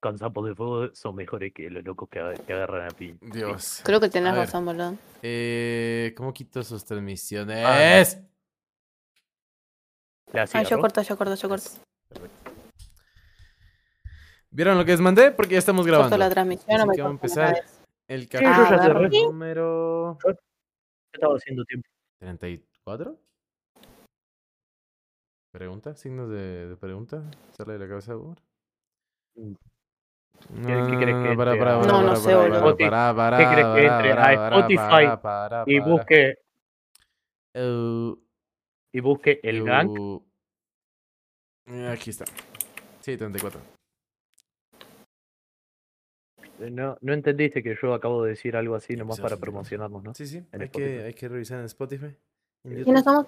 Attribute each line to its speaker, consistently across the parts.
Speaker 1: con sapos de fuego son mejores que los locos que, ag- que agarran a piña.
Speaker 2: Dios.
Speaker 3: Creo que tenés
Speaker 2: A
Speaker 3: razón, boludo.
Speaker 2: Eh, ¿Cómo quito sus transmisiones?
Speaker 1: Ah,
Speaker 3: Ah, yo corto, yo corto, yo corto.
Speaker 2: ¿Vieron lo que les mandé? Porque ya estamos
Speaker 3: Corto
Speaker 2: grabando.
Speaker 3: la transmisión
Speaker 2: Así
Speaker 3: o me
Speaker 2: que vamos a
Speaker 3: corto
Speaker 2: empezar. El capítulo número
Speaker 1: Yo estaba haciendo tiempo.
Speaker 2: 34. ¿Pregunta? ¿Signos de, de pregunta? ¿Sale de la cabeza de Boomer?
Speaker 1: ¿Qué- qué crees que
Speaker 2: para,
Speaker 1: entre
Speaker 2: para,
Speaker 1: a-
Speaker 2: para,
Speaker 3: No, no sé,
Speaker 2: para,
Speaker 3: boludo.
Speaker 2: para,
Speaker 1: Oti-
Speaker 2: para, para,
Speaker 1: ¿Qué crees que
Speaker 2: para,
Speaker 1: entre
Speaker 2: para,
Speaker 1: a
Speaker 2: para,
Speaker 1: Spotify
Speaker 2: para, para,
Speaker 1: Y busque,
Speaker 2: Uh,
Speaker 1: y busque el gank.
Speaker 2: uh, Aquí está. Sí, 34.
Speaker 1: No, no entendiste que yo acabo de decir algo así nomás para promocionarnos, ¿no?
Speaker 2: Sí, sí.
Speaker 1: En
Speaker 2: Hay
Speaker 1: Spotify.
Speaker 2: que, hay que revisar en Spotify. en
Speaker 3: ¿Quiénes somos?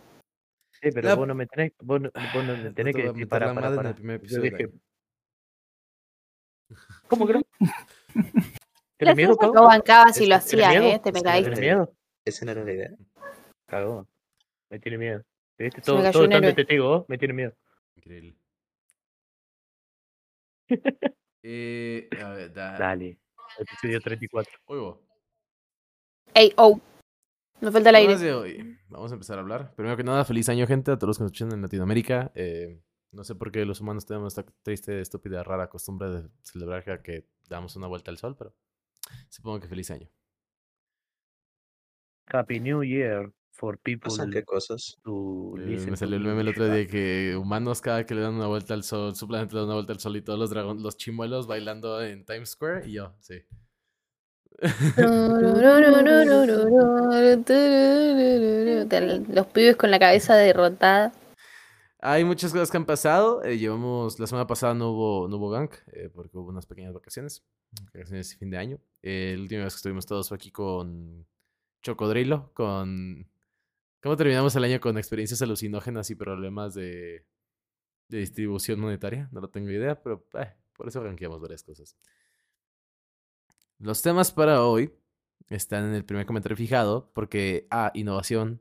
Speaker 1: Sí, pero
Speaker 2: La-
Speaker 1: vos no me tenés, vos no, vos no me
Speaker 2: No
Speaker 1: tenés
Speaker 2: te
Speaker 1: que decir para,
Speaker 2: la
Speaker 1: para,
Speaker 2: madre en
Speaker 1: para.
Speaker 2: el primer
Speaker 1: Yo dije... ¿Cómo que no? ¿Tenés
Speaker 3: Lo
Speaker 1: miedo, cabrón?
Speaker 3: bancaba si lo
Speaker 1: ¿Tenés
Speaker 3: hacía,
Speaker 1: miedo?
Speaker 3: ¿eh? Te me caíste.
Speaker 1: ¿Tenés miedo?
Speaker 4: Esa no era la idea.
Speaker 1: Cagón. Me tiene miedo. Todo, todo tan de testigo, vos, me tiene miedo.
Speaker 2: Increíble. eh, a ver, da.
Speaker 1: Dale. Episodio 34.
Speaker 2: Oigo.
Speaker 3: Ey, oh. Me falta el aire.
Speaker 2: Vamos a empezar a hablar. Primero que nada, feliz año, gente, a todos los que nos escuchan en Latinoamérica. Eh, no sé por qué los humanos tenemos esta triste, estúpida, rara costumbre de celebrar que- que damos una vuelta al sol, pero supongo que feliz año.
Speaker 1: Happy New Year for people
Speaker 4: ¿Pasan qué cosas?
Speaker 1: to
Speaker 2: Eh, me salió el meme el otro día que humanos cada que le dan una vuelta al sol, su planeta le da una vuelta al sol y todos los dragones, los chimuelos bailando en Times Square y yo, sí.
Speaker 3: Los pibes con la cabeza derrotada.
Speaker 2: Hay muchas cosas que han pasado. eh, llevamos, la semana pasada no hubo, no gank, eh, porque hubo unas pequeñas vacaciones. Vacaciones de fin de año. Eh, la última vez que estuvimos todos fue aquí con Chocodrilo, con... ¿Cómo terminamos el año con experiencias alucinógenas y problemas de, de distribución monetaria? No lo tengo idea, pero eh, por eso rankeamos varias cosas. Los temas para hoy están en el primer comentario fijado, porque A, innovación.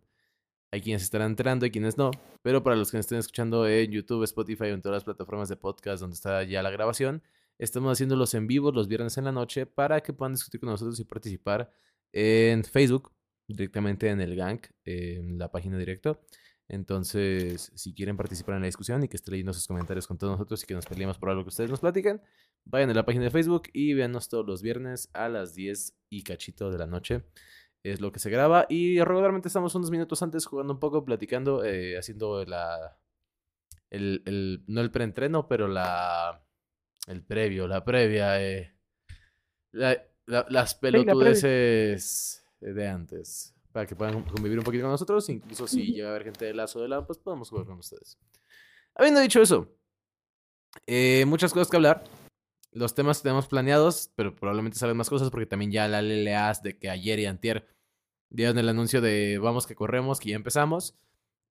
Speaker 2: Hay quienes estarán enterando y quienes no. Pero para los que nos estén escuchando en YouTube, Spotify o en todas las plataformas de podcast donde está ya la grabación, estamos haciéndolos en vivo los viernes en la noche para que puedan discutir con nosotros y participar en Facebook, directamente en el Gang, en la página directo. Entonces, si quieren participar en la discusión y que esté leyendo sus comentarios con todos nosotros y que nos peleemos por algo que ustedes nos platican, vayan a la página de Facebook y véanos todos los viernes a las 10 y cachito de la noche es lo que se graba. Y regularmente estamos unos minutos antes jugando un poco, platicando, eh, haciendo la. El, el- no el preentreno, pero la. El previo, la previa. eh, la- la- las pelotudeces de antes. Para que puedan convivir un poquito con nosotros. Incluso si llega a haber gente de lazo de la, pues podemos jugar con ustedes. Habiendo dicho eso, eh, muchas cosas que hablar los temas que tenemos planeados, pero probablemente salen más cosas porque también ya la LLAs de que ayer y antier dieron el anuncio de vamos que corremos, que ya empezamos.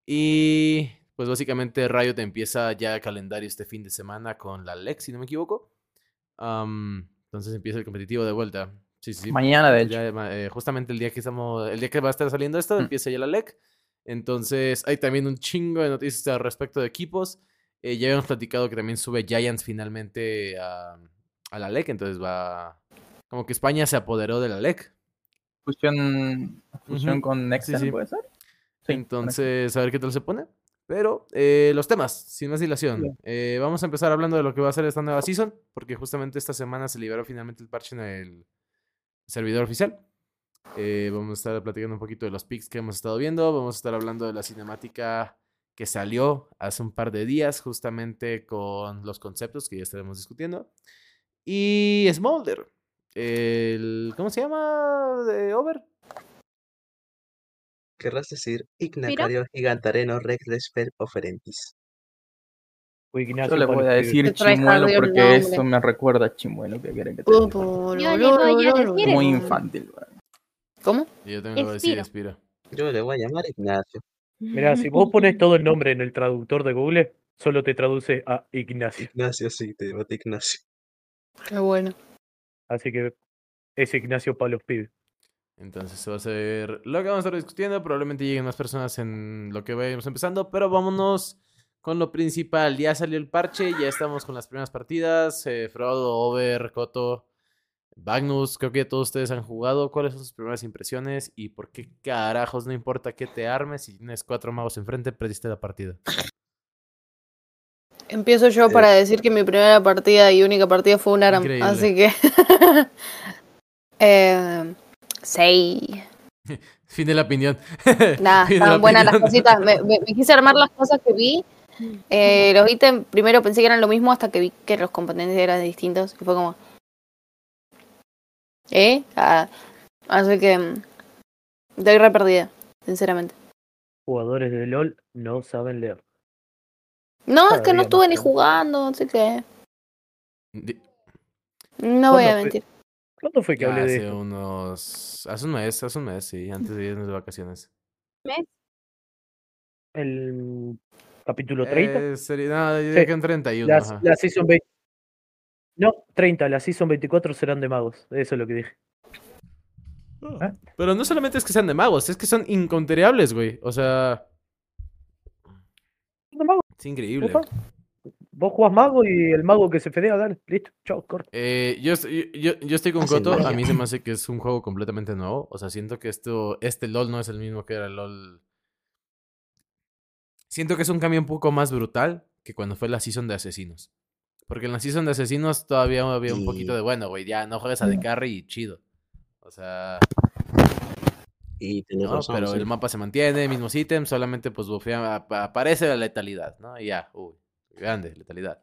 Speaker 2: Y pues básicamente Riot empieza ya el calendario este fin de semana con la LEC, si no me equivoco. Entonces empieza el competitivo de vuelta. Sí, sí, sí.
Speaker 5: Mañana, de hecho.
Speaker 2: Ya, eh, justamente el día que estamos, el día que va a estar saliendo esto,
Speaker 5: Mm.
Speaker 2: empieza ya la LEC. Entonces, hay también un chingo de noticias al respecto de equipos. Eh, ya habíamos platicado que también sube Giants finalmente a, a la LEC, entonces va... Como que España se apoderó de la LEC.
Speaker 5: Fusión, fusión con Nextel,
Speaker 2: sí.
Speaker 5: ¿puede ser? Sí,
Speaker 2: Entonces, a ver qué tal se pone. Pero, eh, los temas, sin más dilación. Eh, vamos a empezar hablando de lo que va a ser esta nueva season, porque justamente esta semana se liberó finalmente el parche en el servidor oficial. Eh, vamos a estar platicando un poquito de los pics que hemos estado viendo. Vamos a estar hablando de la cinemática que salió hace un par de días, justamente con los conceptos que ya estaremos discutiendo. Y Smolder. El, ¿Cómo se llama? ¿De Over?
Speaker 4: Querrás decir Ignacario Gigantareno Rex Oferentis.
Speaker 1: Ignacio,
Speaker 5: Yo le voy a decir chimuelo porque esto me recuerda a chimuelo. ¿Qué quieren que te
Speaker 6: Yo le voy a decir.
Speaker 5: Muy
Speaker 6: eso.
Speaker 5: infantil.
Speaker 3: ¿Cómo?
Speaker 2: Yo también le voy a decir.
Speaker 6: Espiro.
Speaker 4: Yo le voy a llamar Ignacio.
Speaker 1: Mirá, si vos pones todo el nombre en el traductor de Google, solo te traduce a Ignacio.
Speaker 4: Ignacio, sí, te digo Ignacio.
Speaker 3: Qué bueno.
Speaker 1: Así que es Ignacio Pablo Pibes.
Speaker 2: Entonces, eso va a ser lo que vamos a estar discutiendo. Probablemente lleguen más personas en lo que vayamos empezando, pero vámonos con lo principal. Ya salió el parche, ya estamos con las primeras partidas. Eh, Frodo, Over, Koto, Magnus, creo que todos ustedes han jugado. ¿Cuáles son sus primeras impresiones? ¿Y por qué carajos no importa que te armes? Si tienes cuatro magos enfrente, perdiste la partida.
Speaker 3: Empiezo yo
Speaker 4: Eh.
Speaker 3: para decir que mi primera partida y única partida fue un ARAM.
Speaker 2: Increíble.
Speaker 3: Así que. eh, seis.
Speaker 2: Fin de la opinión.
Speaker 3: Nada, estaban buenas las cositas. Me, me- me quise armar las cosas que vi. Eh, los ítems, primero pensé que eran lo mismo hasta que vi que los componentes eran distintos. Y fue como. ¿Eh? Ah, así que. mm, Estoy re perdida, sinceramente.
Speaker 1: Jugadores de LOL no saben leer.
Speaker 3: No, es
Speaker 1: Cada
Speaker 3: que no estuve ni jugando, así que.
Speaker 2: Di-
Speaker 3: No voy a
Speaker 1: ¿Cuándo fue?
Speaker 3: mentir.
Speaker 1: ¿Cuándo fue que hablé de
Speaker 2: hace
Speaker 1: esto?
Speaker 2: unos. Hace un mes, hace un mes, sí, antes de irnos de vacaciones.
Speaker 1: ¿El capítulo 30?
Speaker 2: Eh, sería, no, diría
Speaker 1: Sí.
Speaker 2: que en 31.
Speaker 1: la, la Season 20. No, 30. La Season 24 serán de magos. Eso es lo que dije.
Speaker 2: Ah, Pero no solamente es que sean de magos, es que son inconterables, güey. O sea,
Speaker 1: De magos,
Speaker 2: es increíble.
Speaker 1: Vos jugás mago y el mago que se fedea, dale. Listo, chao, corre.
Speaker 2: Eh, yo, estoy- yo, yo estoy con
Speaker 4: Hacen
Speaker 2: Coto, a mí se me hace que es un juego completamente nuevo. O sea, siento que esto, este LOL no es el mismo que era el LOL. Siento que es un cambio un poco más brutal que cuando fue la season de asesinos. Porque en la season de asesinos todavía había un poquito de bueno, güey, ya no juegues a de carry y chido. O sea,
Speaker 4: Y
Speaker 2: ¿no?
Speaker 4: razón,
Speaker 2: pero
Speaker 4: sí.
Speaker 2: el mapa se mantiene, mismos ítems, solamente pues bufea- ap- aparece la letalidad, ¿no? Y ya, uy, grande, letalidad.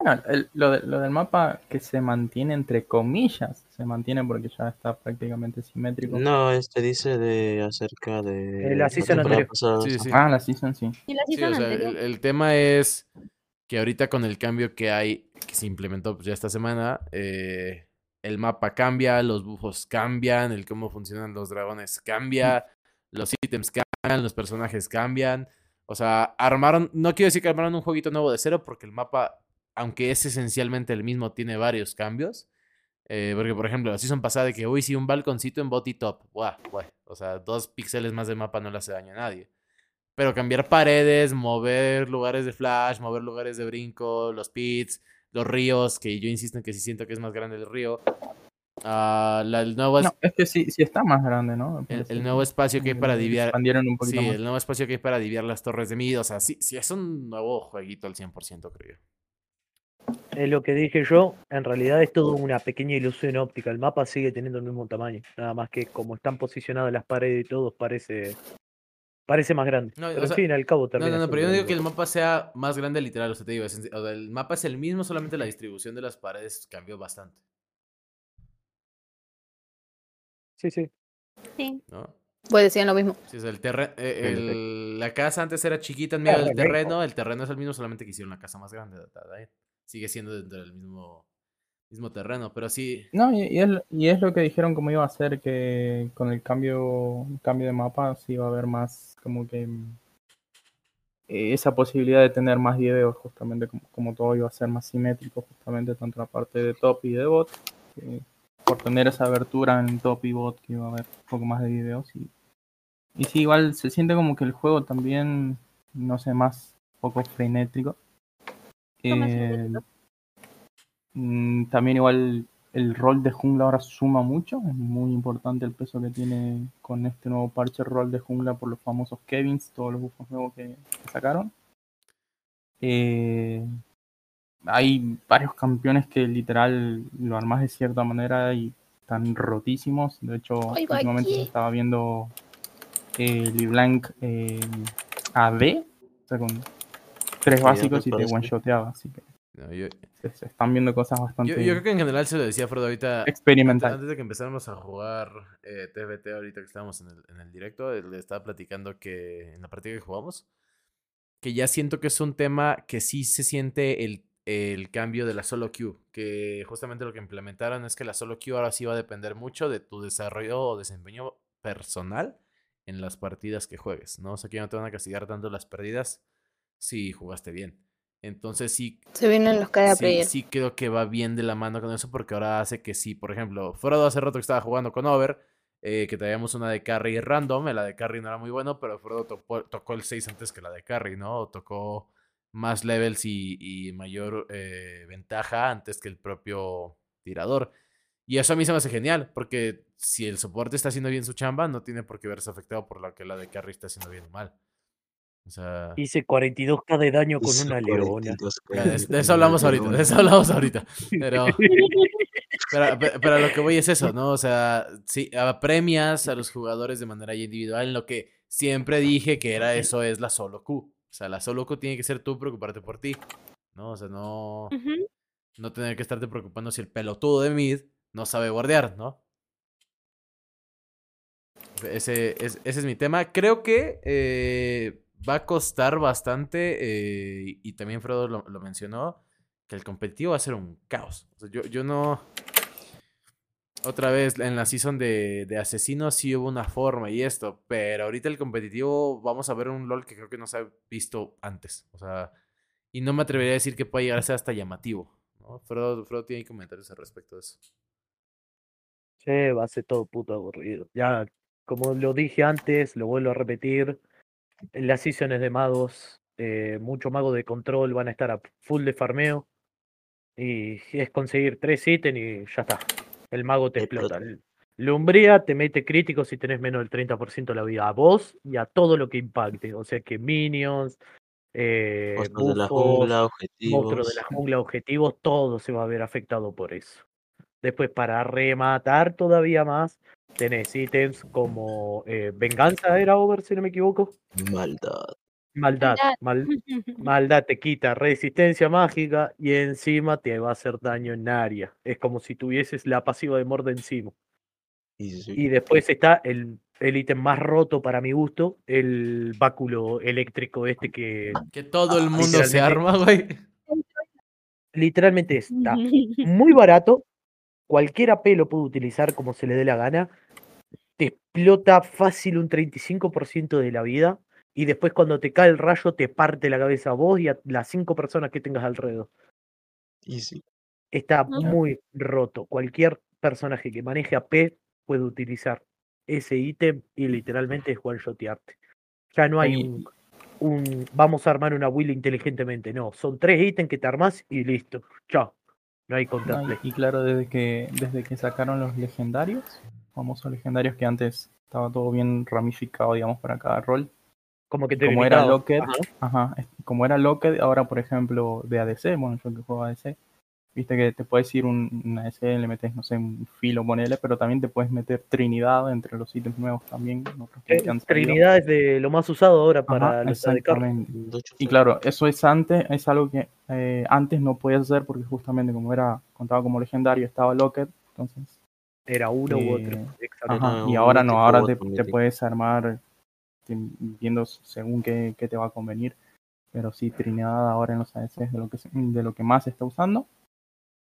Speaker 5: Bueno, el- lo, de- lo del mapa que se mantiene entre comillas, se mantiene porque ya está prácticamente simétrico.
Speaker 4: No, este dice de acerca de
Speaker 1: Eh, la season anterior.
Speaker 2: Sí,
Speaker 4: sí.
Speaker 5: Ah, la season sí.
Speaker 3: ¿Y la
Speaker 2: Sí, o sea, el, el tema es que ahorita con el cambio que hay, que se implementó pues, ya esta semana, eh, el mapa cambia, los bufos cambian, el cómo funcionan los dragones cambia, los ítems cambian, los personajes cambian. O sea, armaron, no quiero decir que armaron un jueguito nuevo de cero, porque el mapa, aunque es esencialmente el mismo, tiene varios cambios. Eh, porque, por ejemplo, la season pasada de que, uy, sí, un balconcito en bot y top. Buah, buah. O sea, dos píxeles más de mapa no le hace daño a nadie. Pero cambiar paredes, mover lugares de flash, mover lugares de brinco, los pits, los ríos, que yo insisto en que sí siento que es más grande el río. Ah, la- el, nuevo, es-
Speaker 5: No, es que sí, sí está más grande, ¿no?
Speaker 2: El, el nuevo espacio que hay para diviar.
Speaker 5: Expandieron un poquito
Speaker 2: Sí,
Speaker 5: más.
Speaker 2: el nuevo espacio que hay para diviar las torres de mid. O sea, sí, sí es un nuevo jueguito al 100%, creo yo.
Speaker 1: Es lo que dije yo. En realidad es todo una pequeña ilusión óptica. El mapa sigue teniendo el mismo tamaño. Nada más que como están posicionadas las paredes y todo, parece. Parece más grande.
Speaker 2: No, o
Speaker 1: pero
Speaker 2: sea,
Speaker 1: al fin y al cabo
Speaker 2: No,
Speaker 1: termina
Speaker 2: no, no,
Speaker 1: siendo
Speaker 2: pero yo no digo que el mapa sea más grande literal, o sea, te digo, es en- o sea, el mapa es el mismo, solamente la distribución de las paredes cambió bastante,
Speaker 1: Sí, sí.
Speaker 3: Sí.
Speaker 2: ¿no?
Speaker 3: Pues decían lo mismo.
Speaker 2: Sí, o sea, el terre- eh, el- la casa antes era chiquita en medio del
Speaker 1: Terreno.
Speaker 2: terreno, el terreno es el mismo, solamente que hicieron la casa más grande. Sigue siendo dentro del mismo, mismo terreno, pero sí,
Speaker 5: No, y, y es, y es lo que dijeron como iba a ser que con el cambio, cambio de mapa sí iba a haber más como que eh, esa posibilidad de tener más videos justamente como, como todo iba a ser más simétrico justamente tanto la parte de top y de bot que por tener esa abertura en top y bot que iba a haber un poco más de videos y, y sí igual se siente como que el juego también no sé más un poco frenético
Speaker 3: No, más
Speaker 5: Eh,
Speaker 3: frenético.
Speaker 5: Mm, también igual el rol de jungla ahora suma mucho, es muy importante el peso que tiene con este nuevo parche el rol de jungla por los famosos Kevins, todos los buffos nuevos que, que sacaron. Eh, hay varios campeones que literal lo armas de cierta manera y están rotísimos. De hecho, últimamente se estaba viendo eh, LeBlanc eh, AD, o sea, con tres básicos y te one-shoteaba, así que
Speaker 2: no, yo,
Speaker 5: se, se están viendo cosas bastante
Speaker 2: yo creo que en general se lo decía a Frodo ahorita, antes,
Speaker 5: experimentales.
Speaker 2: antes de que empezáramos a jugar eh, TFT ahorita que estábamos en el, en el directo, eh, le estaba platicando que en la partida que jugamos, que ya siento que es un tema que sí se siente el, el cambio de la solo queue, que justamente lo que implementaron es que la solo queue ahora sí va a depender mucho de tu desarrollo o desempeño personal en las partidas que juegues, ¿no? O sea, que ya no te van a castigar tanto las pérdidas si jugaste bien. Entonces sí,
Speaker 3: Se vienen los cada
Speaker 2: sí, creo que va bien de la mano con eso porque ahora hace que sí, por ejemplo, Frodo hace rato que estaba jugando con Over, eh, que traíamos una de carry random. La de carry no era muy bueno, pero Frodo tocó, tocó el 6 antes que la de carry, ¿no? Tocó más levels y, y mayor eh, ventaja antes que el propio tirador. Y eso a mí se me hace genial, porque si el soporte está haciendo bien su chamba, no tiene por qué verse afectado por lo que la de carry está haciendo bien o mal. O sea,
Speaker 1: Hice 42k de daño con una leona.
Speaker 4: 42
Speaker 2: ya,
Speaker 4: con
Speaker 2: de, eso hablamos ahorita, de eso hablamos ahorita. Pero, pero, pe- pero a lo que voy es eso, ¿no? O sea, sí, apremias a los jugadores de manera ya individual en lo que siempre dije que era eso es la solo Q. O sea, la solo Q tiene que ser tú preocuparte por ti, ¿no? O sea, no, no tener que estarte preocupando si el pelotudo de mid no sabe guardear, ¿no? Ese, es- ese es mi tema. Creo que eh, va a costar bastante, eh, y también Fredo lo, mencionó, que el competitivo va a ser un caos. O sea, yo, yo no... Otra vez, en la season de, Asesinos sí hubo una forma y esto, pero ahorita el competitivo vamos a ver un LOL que creo que no se ha visto antes. O sea, y no me atrevería a decir que pueda llegar a ser hasta llamativo. ¿no? Fredo, Fredo tiene comentarios al respecto de eso.
Speaker 1: Che, va a ser todo puto aburrido. Ya, como lo dije antes, lo vuelvo a repetir. Las seasons de magos, eh, muchos magos de control van a estar a full de farmeo. Y es conseguir tres ítems y ya está. El mago te explota. Lumbría te mete crítico si tenés menos del 30% de la vida. A vos y a todo lo que impacte. O sea que minions, eh,
Speaker 4: Monstruos de la jungla,
Speaker 1: monstruos de
Speaker 4: objetivos.
Speaker 1: la jungla, objetivos, todo se va a ver afectado por eso. Después, para rematar todavía más, tenés ítems como eh, Venganza, era Over, si no me equivoco.
Speaker 4: Maldad.
Speaker 1: Maldad,
Speaker 6: Maldad.
Speaker 1: mal- maldad te quita resistencia mágica y encima te va a hacer daño en área. Es como si tuvieses la pasiva de Morde encima.
Speaker 4: Y sí,
Speaker 1: Y después está el el ítem más roto para mi gusto, el báculo eléctrico este que
Speaker 2: Que todo el
Speaker 1: Ah,
Speaker 2: mundo se arma, güey.
Speaker 1: literalmente está muy barato, cualquier AP lo puede utilizar como se le dé la gana, te explota fácil un 35% de la vida y después cuando te cae el rayo te parte la cabeza a vos y a las cinco personas que tengas alrededor.
Speaker 4: y sí.
Speaker 1: Está
Speaker 6: Ujú.
Speaker 1: muy roto. Cualquier personaje que maneje AP puede utilizar ese ítem y literalmente es one-shotearte. Ya no hay
Speaker 5: Y-
Speaker 1: un, un vamos a armar una will inteligentemente, no. Son tres ítems que te armás y listo. Chao. No hay
Speaker 5: No,
Speaker 1: counterplay.
Speaker 5: y, claro, desde que, desde que sacaron los legendarios, famosos legendarios que antes estaba todo bien ramificado, digamos, para cada rol.
Speaker 1: Como que te
Speaker 5: Como era. Locked,
Speaker 1: Ajá.
Speaker 5: ajá, como era Locked, ahora por ejemplo de ADC, bueno, yo que juego ADC, viste que te puedes ir un, un ADC, le metes, no sé, un filo, ponele, pero también te puedes meter Trinidad entre los ítems nuevos también.
Speaker 1: Eh. Trinidad es de lo más usado ahora para
Speaker 5: Ajá,
Speaker 1: los
Speaker 5: exactamente. Y claro, eso es antes, es algo que eh, antes no podías hacer porque justamente como era, contaba como legendario, estaba Locked, entonces
Speaker 1: Era uno u
Speaker 5: Eh,
Speaker 1: otro. Exactamente.
Speaker 5: Ajá, y ahora no, ahora te, te puedes armar te- viendo según qué, qué te va a convenir. Pero sí, Trinidad ahora en los ADC es de lo que, se- de lo que más se está usando.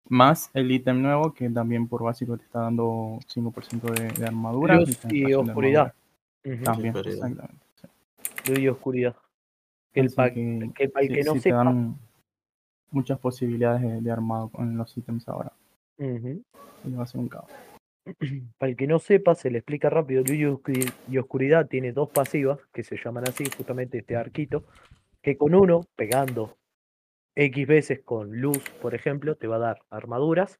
Speaker 5: Más el ítem nuevo que también por básico te está dando 5% de, de armadura.
Speaker 1: Luz y
Speaker 5: de
Speaker 1: oscuridad.
Speaker 5: También,
Speaker 4: Sí,
Speaker 5: exactamente.
Speaker 1: Luz y oscuridad. Que el
Speaker 5: Así
Speaker 1: pa-
Speaker 5: que
Speaker 1: que para el
Speaker 5: sí-
Speaker 1: que no
Speaker 5: sí te
Speaker 1: sepa.
Speaker 5: dan muchas posibilidades de, de armado en los ítems ahora.
Speaker 1: Ujú.
Speaker 5: Y va a ser un caos.
Speaker 1: Para el que no sepa, se le explica rápido. Luz y Oscuridad tiene dos pasivas que se llaman así, justamente este arquito, que con uno, pegando X veces con luz, por ejemplo, te va a dar armaduras,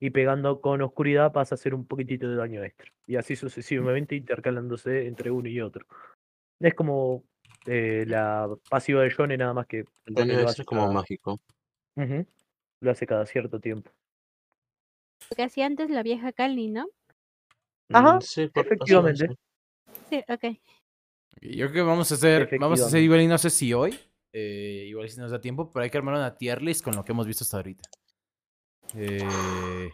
Speaker 1: y pegando con oscuridad vas a hacer un poquitito de daño extra. Y así sucesivamente intercalándose entre uno y otro. Es como eh, la pasiva de Yone, nada más que
Speaker 4: El daño
Speaker 1: lo
Speaker 4: extra
Speaker 1: hace
Speaker 4: es como
Speaker 1: cada-
Speaker 4: mágico.
Speaker 1: Lo hace cada cierto tiempo.
Speaker 6: Lo que hacía antes la vieja Cali, ¿no?
Speaker 1: Ajá,
Speaker 4: Mm, sí, por-
Speaker 1: efectivamente.
Speaker 4: sí.
Speaker 6: Sí, ok.
Speaker 2: Yo creo que vamos a hacer, vamos a hacer igual y no sé si hoy, eh, igual si nos da tiempo, pero hay que armar una tier list con lo que hemos visto hasta ahorita. Eh,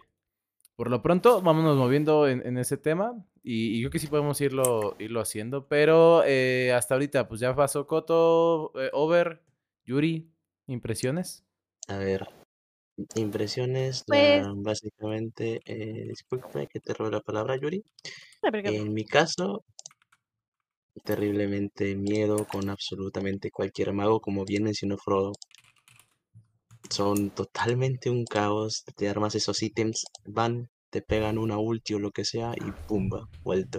Speaker 2: por lo pronto, vámonos moviendo en, en ese tema y, y creo que sí podemos irlo, irlo haciendo, pero eh, hasta ahorita pues ya pasó Coto, eh, Over, Yuri, impresiones.
Speaker 4: A ver, impresiones,
Speaker 6: Pues-
Speaker 4: la- básicamente, eh, disculpe que te robe la palabra, Yuri.
Speaker 6: No, pero
Speaker 4: En mi caso, terriblemente miedo con absolutamente cualquier mago, como bien mencionó Frodo. Son totalmente un caos, te armas esos ítems, van te pegan una ulti o lo que sea y pumba, vuelta.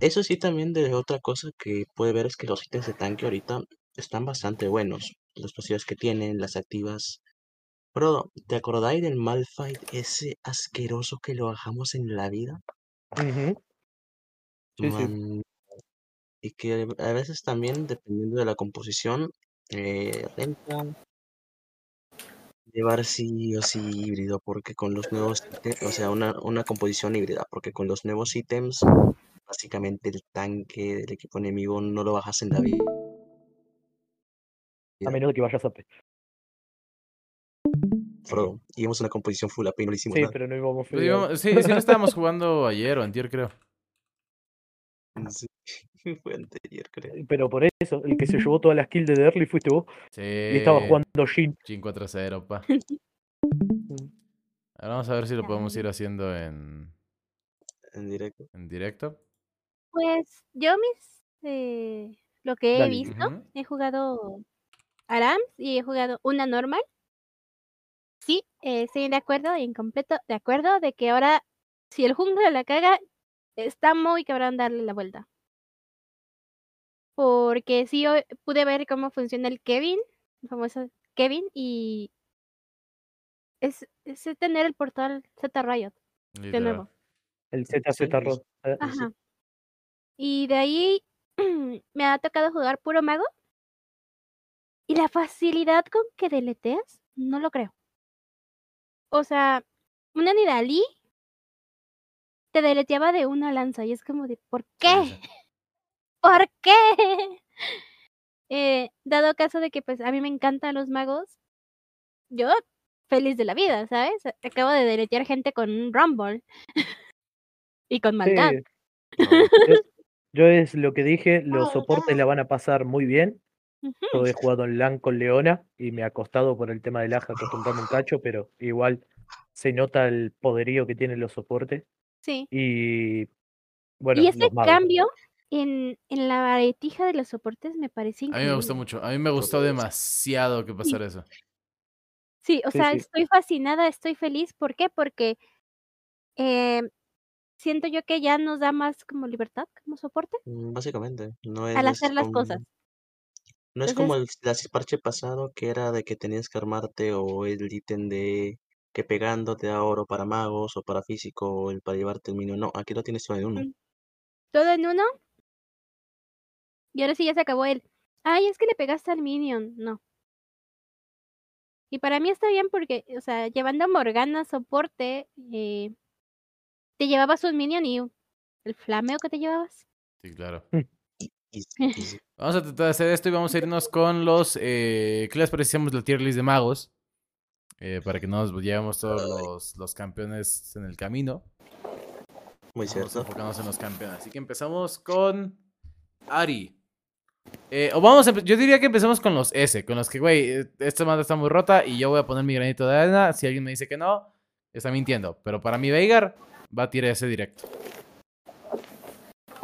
Speaker 4: Eso sí, también de otra cosa que puede ver es que los ítems de tanque ahorita están bastante buenos. Las posibilidades que tienen, las activas. Bro, ¿te acordáis del Malphite ese asqueroso que lo bajamos en la vida?
Speaker 1: Sí, sí.
Speaker 4: Man, y que a veces también, dependiendo de la composición, eh, renta llevar sí o sí híbrido, porque con los nuevos ítems, o sea, una, una composición híbrida, porque con los nuevos ítems, básicamente el tanque del equipo enemigo no lo bajas en la vida.
Speaker 1: A menos de que vayas a P.
Speaker 4: Bro, íbamos a una composición full AP y no le hicimos
Speaker 1: Sí,
Speaker 4: nada.
Speaker 1: pero no íbamos
Speaker 2: digamos, sí, sí lo estábamos jugando ayer o antier, creo.
Speaker 4: Sí, Fue anterior, creo.
Speaker 1: Pero por eso, el que se llevó todas las kills de Derly fuiste vos.
Speaker 2: Sí.
Speaker 1: Y estaba jugando Jhin.
Speaker 2: Jhin 4-0, pa. Ahora vamos a ver si lo podemos ir haciendo en,
Speaker 4: En directo.
Speaker 2: en directo.
Speaker 6: Pues yo mis eh, lo que he
Speaker 1: Dale.
Speaker 6: visto,
Speaker 2: Ujú.
Speaker 6: he jugado Arams y he jugado una normal. Sí, eh, estoy de acuerdo y en completo de acuerdo de que ahora si el jungla la caga, está muy cabrón darle la vuelta. Porque sí yo pude ver cómo funciona el Kevin, el famoso Kevin, y es, es tener el portal Z Riot de nuevo.
Speaker 1: El ZZ
Speaker 4: Sí.
Speaker 1: Eh,
Speaker 4: sí.
Speaker 6: Ajá. Y de ahí me ha tocado jugar puro mago. Y la facilidad con que deleteas, no lo creo. O sea, una Nidalí te deleteaba de una lanza y es como de, ¿por qué? ¿Por qué? Eh, dado caso de que pues a mí me encantan los magos, yo feliz de la vida, ¿sabes? Acabo de deletear gente con un Rumble y con maldad.
Speaker 1: Sí,
Speaker 4: No,
Speaker 1: yo, yo es lo que dije, los soportes la van a pasar muy bien.
Speaker 6: Ujú.
Speaker 1: Yo he jugado en LAN con Leona y me ha costado por el tema del aja acostumbrarme un cacho, pero igual se nota el poderío que tienen los soportes.
Speaker 6: Sí.
Speaker 1: Y bueno,
Speaker 6: y ese
Speaker 1: los magos.
Speaker 6: cambio en, en la varetija de los soportes me parece
Speaker 2: A mí
Speaker 6: increíble.
Speaker 2: me gustó mucho. A mí me gustó demasiado que pasara eso.
Speaker 6: Sí, o
Speaker 1: Sí,
Speaker 6: sea,
Speaker 1: sí.
Speaker 6: estoy fascinada, estoy feliz. ¿Por qué? Porque eh, siento yo que ya nos da más como libertad como soporte
Speaker 4: mm, básicamente, no es
Speaker 6: al hacer las
Speaker 4: como-
Speaker 6: cosas.
Speaker 4: No es
Speaker 6: Entonces-
Speaker 4: como el las parche pasado que era de que tenías que armarte o el ítem de que pegando te da oro para magos o para físico o el para llevarte el minion. No, aquí lo tienes todo en uno.
Speaker 6: Mm. Todo en uno. Y ahora sí ya se acabó el. Ay, es que le pegaste al minion. No. Y para mí está bien porque, o sea, llevando a Morgana soporte, eh, te llevabas un minion y el flameo que te llevabas.
Speaker 2: Sí, claro.
Speaker 4: Sí,
Speaker 2: Vamos a tratar de hacer esto y vamos a irnos con los. Eh, ¿Qué les parecemos la tier list de magos? Eh, para que no nos llevemos todos los, los campeones en el camino.
Speaker 4: muy
Speaker 2: Vamos
Speaker 4: cierto.
Speaker 2: enfocándonos en los campeones. Así que empezamos con Ari. Eh, o vamos a yo diría que empecemos con los S, con los que, güey, eh, esta manda está muy rota y yo voy a poner mi granito de arena. Si alguien me dice que no, está mintiendo. Pero para mí, Veigar va a tirar ese directo.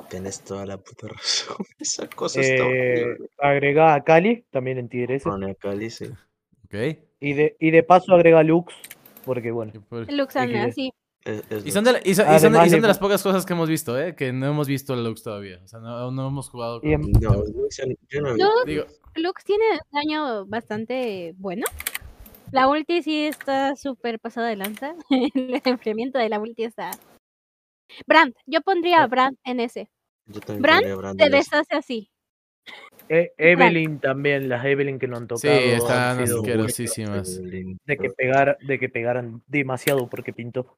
Speaker 4: Tienes toda la puta razón. Esa cosa está
Speaker 1: Eh,
Speaker 4: horrible.
Speaker 1: agrega a Cali, también en Tigres.
Speaker 4: Pone acá, dice.
Speaker 2: ¿Ok?
Speaker 1: Y de, y de paso agrega Lux, porque bueno.
Speaker 6: Luxana,
Speaker 1: XD.
Speaker 6: sí.
Speaker 4: Es, es
Speaker 2: Y son, de, la- y son- y son de-
Speaker 1: Además
Speaker 2: y son de
Speaker 1: le-
Speaker 2: las pocas cosas que hemos visto, ¿eh? Que no hemos visto el Lux todavía. O sea, no, no hemos jugado con...
Speaker 1: Y en-
Speaker 4: No, yo- yo no.
Speaker 6: Lux,
Speaker 2: Digo,
Speaker 6: Lux tiene un daño bastante bueno. La ulti sí está súper pasada de lanza. El enfriamiento de la ulti está. Brand, yo pondría a Brand en ese.
Speaker 4: Yo también
Speaker 6: Bran
Speaker 4: pondría a Brand
Speaker 6: Se
Speaker 4: en ese.
Speaker 6: deshace así.
Speaker 1: E- Evelyn también, las Evelyn que no han
Speaker 2: sí,
Speaker 1: tocado. han
Speaker 2: están asquerosísimas.
Speaker 1: de que pegar, de que pegaran demasiado porque pintó.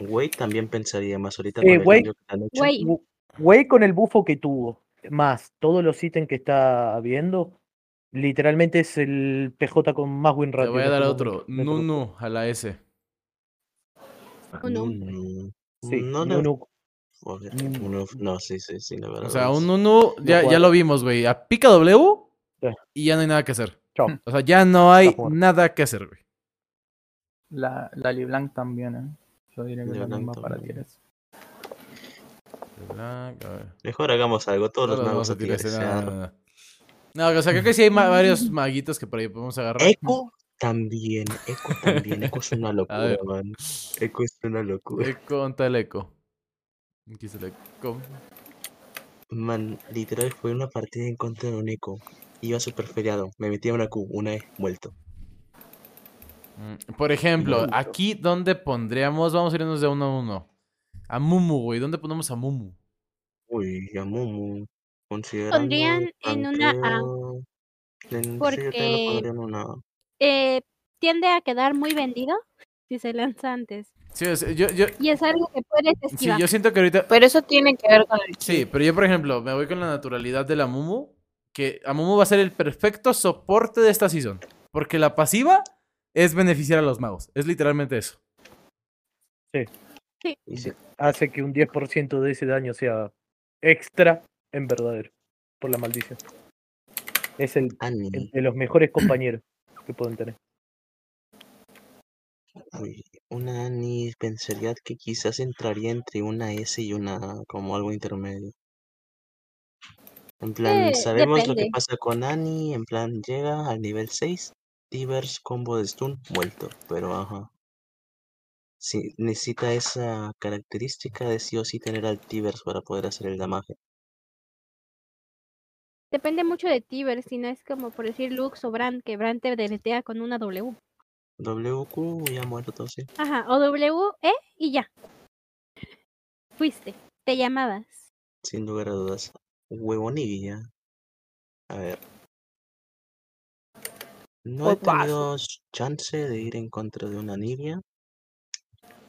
Speaker 4: Wade también pensaría más ahorita
Speaker 1: Eh,
Speaker 4: con el
Speaker 1: Wade- Wu- Wei con el bufo que tuvo, más todos los ítems que está viendo, literalmente es el PJ con más win
Speaker 2: Te
Speaker 1: ratio.
Speaker 2: voy a dar
Speaker 1: este
Speaker 2: otro.
Speaker 1: parece.
Speaker 2: Nunu a la S.
Speaker 1: Sí,
Speaker 4: le-
Speaker 1: Nunu. Mm.
Speaker 4: uno- no, sí, sí, sí, la verdad.
Speaker 2: O sea, un Nunu, ya, ya lo vimos, güey. A pica W
Speaker 1: Sí.
Speaker 2: y ya no hay nada que hacer.
Speaker 1: Chao.
Speaker 2: O sea, ya no hay nada que hacer, güey.
Speaker 5: La, la LeBlanc también, ¿eh? Yo diría que es la misma para
Speaker 2: ver.
Speaker 4: Mejor hagamos algo, todos los magos
Speaker 2: vamos a tirar no, o sea, creo que sí hay varios maguitos que por ahí podemos agarrar.
Speaker 4: Echo, también, Echo también, Echo es una locura, man. Echo es una locura.
Speaker 2: Eco, ¿dónde está el eco? Aquí el eco.
Speaker 4: Man, literal fue una partida en contra de un Echo. Iba súper feriado, me metía una Q, una E, muerto.
Speaker 2: Mm, Por ejemplo, aquí, ¿dónde pondríamos? Vamos a irnos de uno a uno. A Mumu, güey. ¿Dónde ponemos a Mumu?
Speaker 4: Uy, ya Mumu. Considerando
Speaker 6: Pondrían en una A,
Speaker 4: tanqueo, en- sí, yo también lo
Speaker 6: porque-
Speaker 4: pondría en una A.
Speaker 6: Eh, tiende a quedar muy vendido si se lanza antes.
Speaker 2: Sí, o sea, yo, yo,
Speaker 6: Y es algo que puedes
Speaker 2: sí,
Speaker 6: esquivar.
Speaker 2: yo siento que ahorita...
Speaker 3: Pero eso tiene que ver con el
Speaker 2: Sí, pero yo, por ejemplo, me voy con la naturalidad de la Mumu. Que a Mumu va a ser el perfecto soporte de esta season. Porque la pasiva es beneficiar a los magos. Es literalmente eso.
Speaker 4: Y sí,
Speaker 1: Hace que un 10% de ese daño sea extra en verdadero. Por la maldición. Es el de los mejores compañeros que pueden tener.
Speaker 4: Uy, una Annie pensaría que quizás entraría entre una S y una A, como algo intermedio. En plan,
Speaker 6: Eh,
Speaker 4: sabemos lo que
Speaker 6: depende.
Speaker 4: pasa con Annie, en plan, llega al nivel 6, Tivers, combo de stun, muerto, pero ajá. Sí, necesita esa característica de sí o sí tener al Tivers para poder hacer el damage.
Speaker 6: Depende mucho de Tiber, si no es como por decir Lux o Brand, que Brand te deletea con una W.
Speaker 4: WQ ya muerto, sí.
Speaker 6: Ajá, o W, E y ya. Fuiste, te llamabas.
Speaker 4: Sin lugar a dudas. Huevonivia. A ver. No he tenido chance de ir en contra de una Nivia.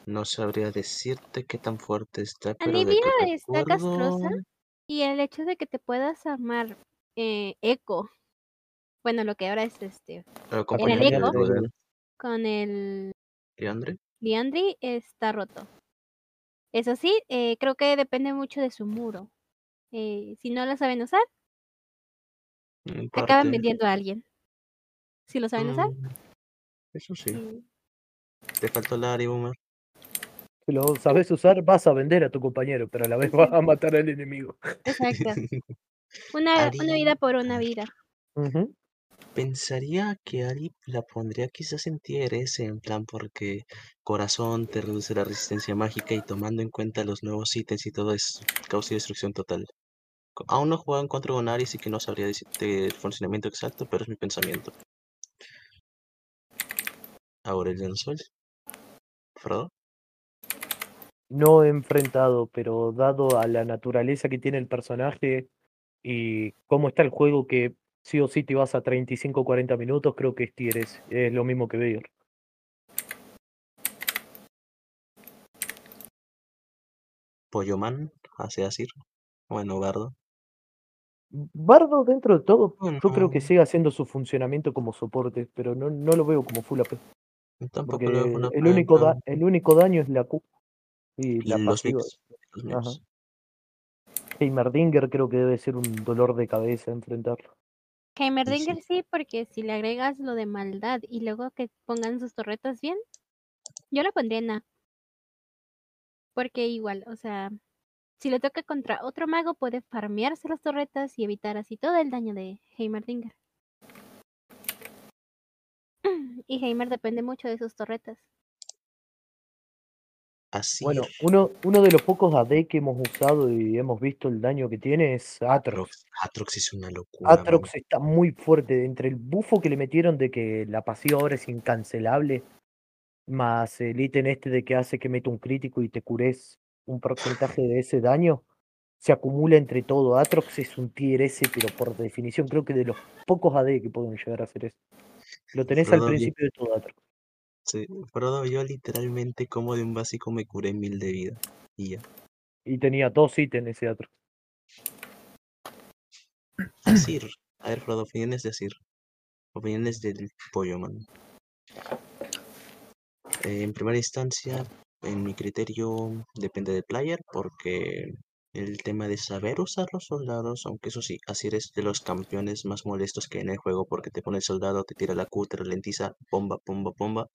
Speaker 4: No sabría decirte qué tan fuerte está, pero de
Speaker 6: Anivia
Speaker 4: que
Speaker 6: está castrosa. Y el hecho de que te puedas armar eh, eco, bueno, lo que ahora es este,
Speaker 4: acompañado
Speaker 6: eco? Con el
Speaker 4: y Andre.
Speaker 6: Liandry está roto. Eso sí, eh, creo que depende mucho de su muro. Eh, si no lo saben usar,
Speaker 4: En
Speaker 6: acaban vendiendo a alguien. Si lo saben usar,
Speaker 4: Mm, Eso sí.
Speaker 6: mm,
Speaker 4: Te faltó la Ari Boomer.
Speaker 1: Si lo sabes usar, vas a vender a tu compañero, pero a la vez vas a matar al enemigo.
Speaker 6: exacto. Una, una vida por una vida.
Speaker 1: Ujú.
Speaker 4: Pensaría que Ari la pondría quizás en tier S, en plan porque corazón te reduce la resistencia mágica y tomando en cuenta los nuevos ítems y todo es causa y destrucción total. Aún no he jugado en contra con Ari, así que no sabría decirte el funcionamiento exacto, pero es mi pensamiento. Aurelion Sol. Frodo.
Speaker 1: No he enfrentado, pero dado a la naturaleza que tiene el personaje y cómo está el juego, que sí o sí te vas a 35 o 40 minutos, creo que es tier S. Es lo mismo que Beer.
Speaker 4: Polloman, hace así. Bueno, Bardo.
Speaker 1: Bardo, dentro de todo, yo creo que sigue haciendo su funcionamiento como soporte, pero no, no lo veo como full AP.
Speaker 4: Tampoco
Speaker 1: Porque
Speaker 4: lo veo
Speaker 1: el único, da- el único daño es la Q y
Speaker 4: Y
Speaker 1: la
Speaker 4: los
Speaker 1: pasiva.
Speaker 4: mix. Los
Speaker 1: Ajá.
Speaker 4: mix.
Speaker 1: Heimerdinger creo que debe ser un dolor de cabeza enfrentarlo.
Speaker 6: Heimerdinger sí, porque si le agregas lo de maldad y luego que pongan sus torretas bien, yo lo pondría en A. Porque igual, o sea, si le toca contra otro mago, puede farmearse las torretas y evitar así todo el daño de Heimerdinger. Y Heimer depende mucho de sus torretas.
Speaker 4: Así.
Speaker 1: Bueno, uno, uno de los pocos AD que hemos usado y hemos visto el daño que tiene es Atrox.
Speaker 4: Atrox. Es una locura. man.
Speaker 1: Atrox está muy fuerte. Entre el bufo que le metieron de que la pasiva ahora es incancelable, más el ítem este de que hace que meta un crítico y te cures un porcentaje de ese daño, se acumula entre todo. Atrox es un tier S, pero por definición creo que de los pocos AD que pueden llegar a hacer eso. Lo tenés al principio de todo Atrox.
Speaker 4: Sí, Frodo, yo literalmente como de un básico me curé mil de vida. Y ya.
Speaker 1: Y tenía dos ítems ese Atrox.
Speaker 4: Asir. A ver, Frodo, opiniones de Asir. Opiniones del pollo, man. Eh, en primera instancia, en mi criterio, depende del player, porque el tema de saber usar los soldados, aunque eso sí, Asir es de los campeones más molestos que hay en el juego, porque te pone el soldado, te tira la Q, te ralentiza, bomba, bomba, bomba.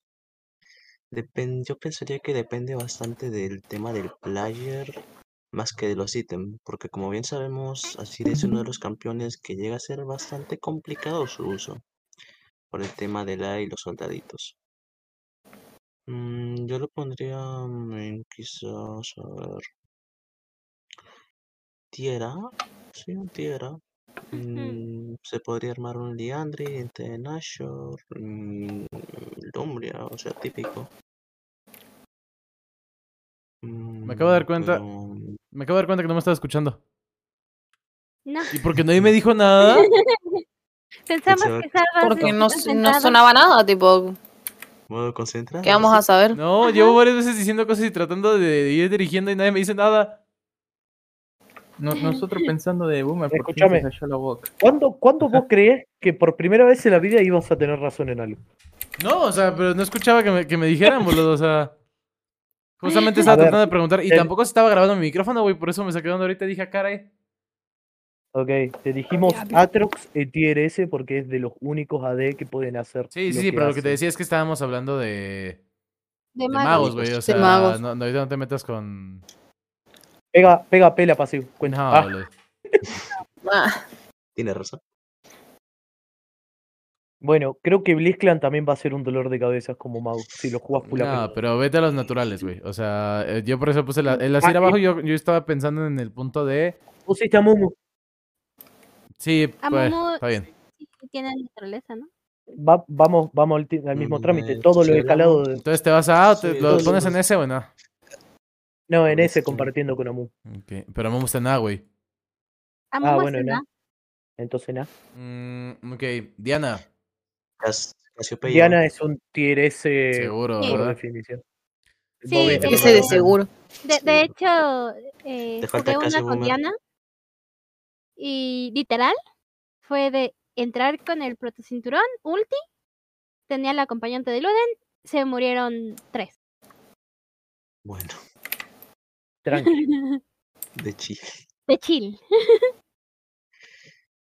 Speaker 4: Depen- yo pensaría que depende bastante del tema del player más que de los ítems, porque como bien sabemos, Asir es uno de los campeones que llega a ser bastante complicado su uso. por el tema de la y los soldaditos. Mm, yo lo pondría mm, en quizás, a ver, Tierra, sí, un Tierra. Mm, se podría armar un Liandry entre Nashor, mm, Lumbria, o sea, típico.
Speaker 2: Me acabo de dar
Speaker 4: Mm,
Speaker 2: cuenta.
Speaker 4: pero,
Speaker 2: Me acabo de dar cuenta que no me estaba escuchando.
Speaker 6: No,
Speaker 2: ¿Y porque nadie me dijo nada?
Speaker 6: pensamos que estabas
Speaker 3: Porque no, no sonaba nada, tipo,
Speaker 4: ¿Modo concentrado?
Speaker 3: ¿qué vamos a saber?
Speaker 2: No, llevo varias veces diciendo cosas y tratando de ir dirigiendo y nadie me dice nada.
Speaker 5: No- nosotros pensando de Boomer, por se la boca.
Speaker 1: ¿Cuándo, ¿Cuándo vos creés que por primera vez en la vida ibas a tener razón en algo?
Speaker 2: No, o sea, pero no escuchaba que me, que me dijeran, boludo, o sea. Justamente estaba
Speaker 1: ver,
Speaker 2: tratando de preguntar y
Speaker 1: el-
Speaker 2: tampoco se estaba grabando mi micrófono, güey, por eso me saqué de onda ahorita y dije, "Ah, caray.
Speaker 1: Ok, te dijimos Atrox en Tier S porque es de los únicos AD que pueden hacer.
Speaker 2: Sí, sí,
Speaker 1: lo
Speaker 2: sí, pero lo que te decía es que estábamos hablando de,
Speaker 6: De
Speaker 2: de
Speaker 6: magos.
Speaker 2: güey, o
Speaker 3: De
Speaker 2: sea,
Speaker 3: magos.
Speaker 2: no, no, ahorita no te metas con...
Speaker 1: Pega, pega pela pasivo. Cuenta.
Speaker 2: No,
Speaker 1: Ah,
Speaker 2: boludo.
Speaker 3: Ah,
Speaker 4: Tiene razón.
Speaker 1: bueno, creo que Blitzclan también va a ser un dolor de cabeza como mago si lo jugás full
Speaker 2: No, pero vete a los naturales, güey. O sea, eh, yo por eso puse la, el así
Speaker 1: Ah,
Speaker 2: abajo,
Speaker 1: y-
Speaker 2: yo, yo estaba pensando en el punto de...
Speaker 1: Pusiste a Mumu.
Speaker 2: Sí,
Speaker 6: A
Speaker 2: pues,
Speaker 6: Momo-
Speaker 2: está bien.
Speaker 6: Sí, tiene naturaleza, ¿no?
Speaker 1: Va- vamos, vamos al, mismo
Speaker 4: Mm,
Speaker 1: trámite.
Speaker 4: eh,
Speaker 1: Todo lo escalado. de-
Speaker 2: Entonces te vas a A o te,
Speaker 4: Sí,
Speaker 2: lo pones en S o en A.
Speaker 1: No, en ese compartiendo con Amu.
Speaker 2: Pero vamos en A, güey.
Speaker 6: A
Speaker 1: Ah,
Speaker 6: Momo
Speaker 1: bueno,
Speaker 6: es
Speaker 1: no.
Speaker 6: una.
Speaker 1: Entonces, nada.
Speaker 2: Mm, ok, Diana.
Speaker 1: Diana es un tier S
Speaker 2: seguro,
Speaker 1: por
Speaker 2: ¿verdad?
Speaker 1: definición.
Speaker 6: Sí,
Speaker 3: ese de seguro.
Speaker 6: De, hecho, eh, jugué una con. Diana y literal fue de entrar con el protocinturón, ulti, tenía el acompañante de Luden, se murieron tres.
Speaker 4: Bueno,
Speaker 1: Tranqui.
Speaker 4: de Chile.
Speaker 6: de chill.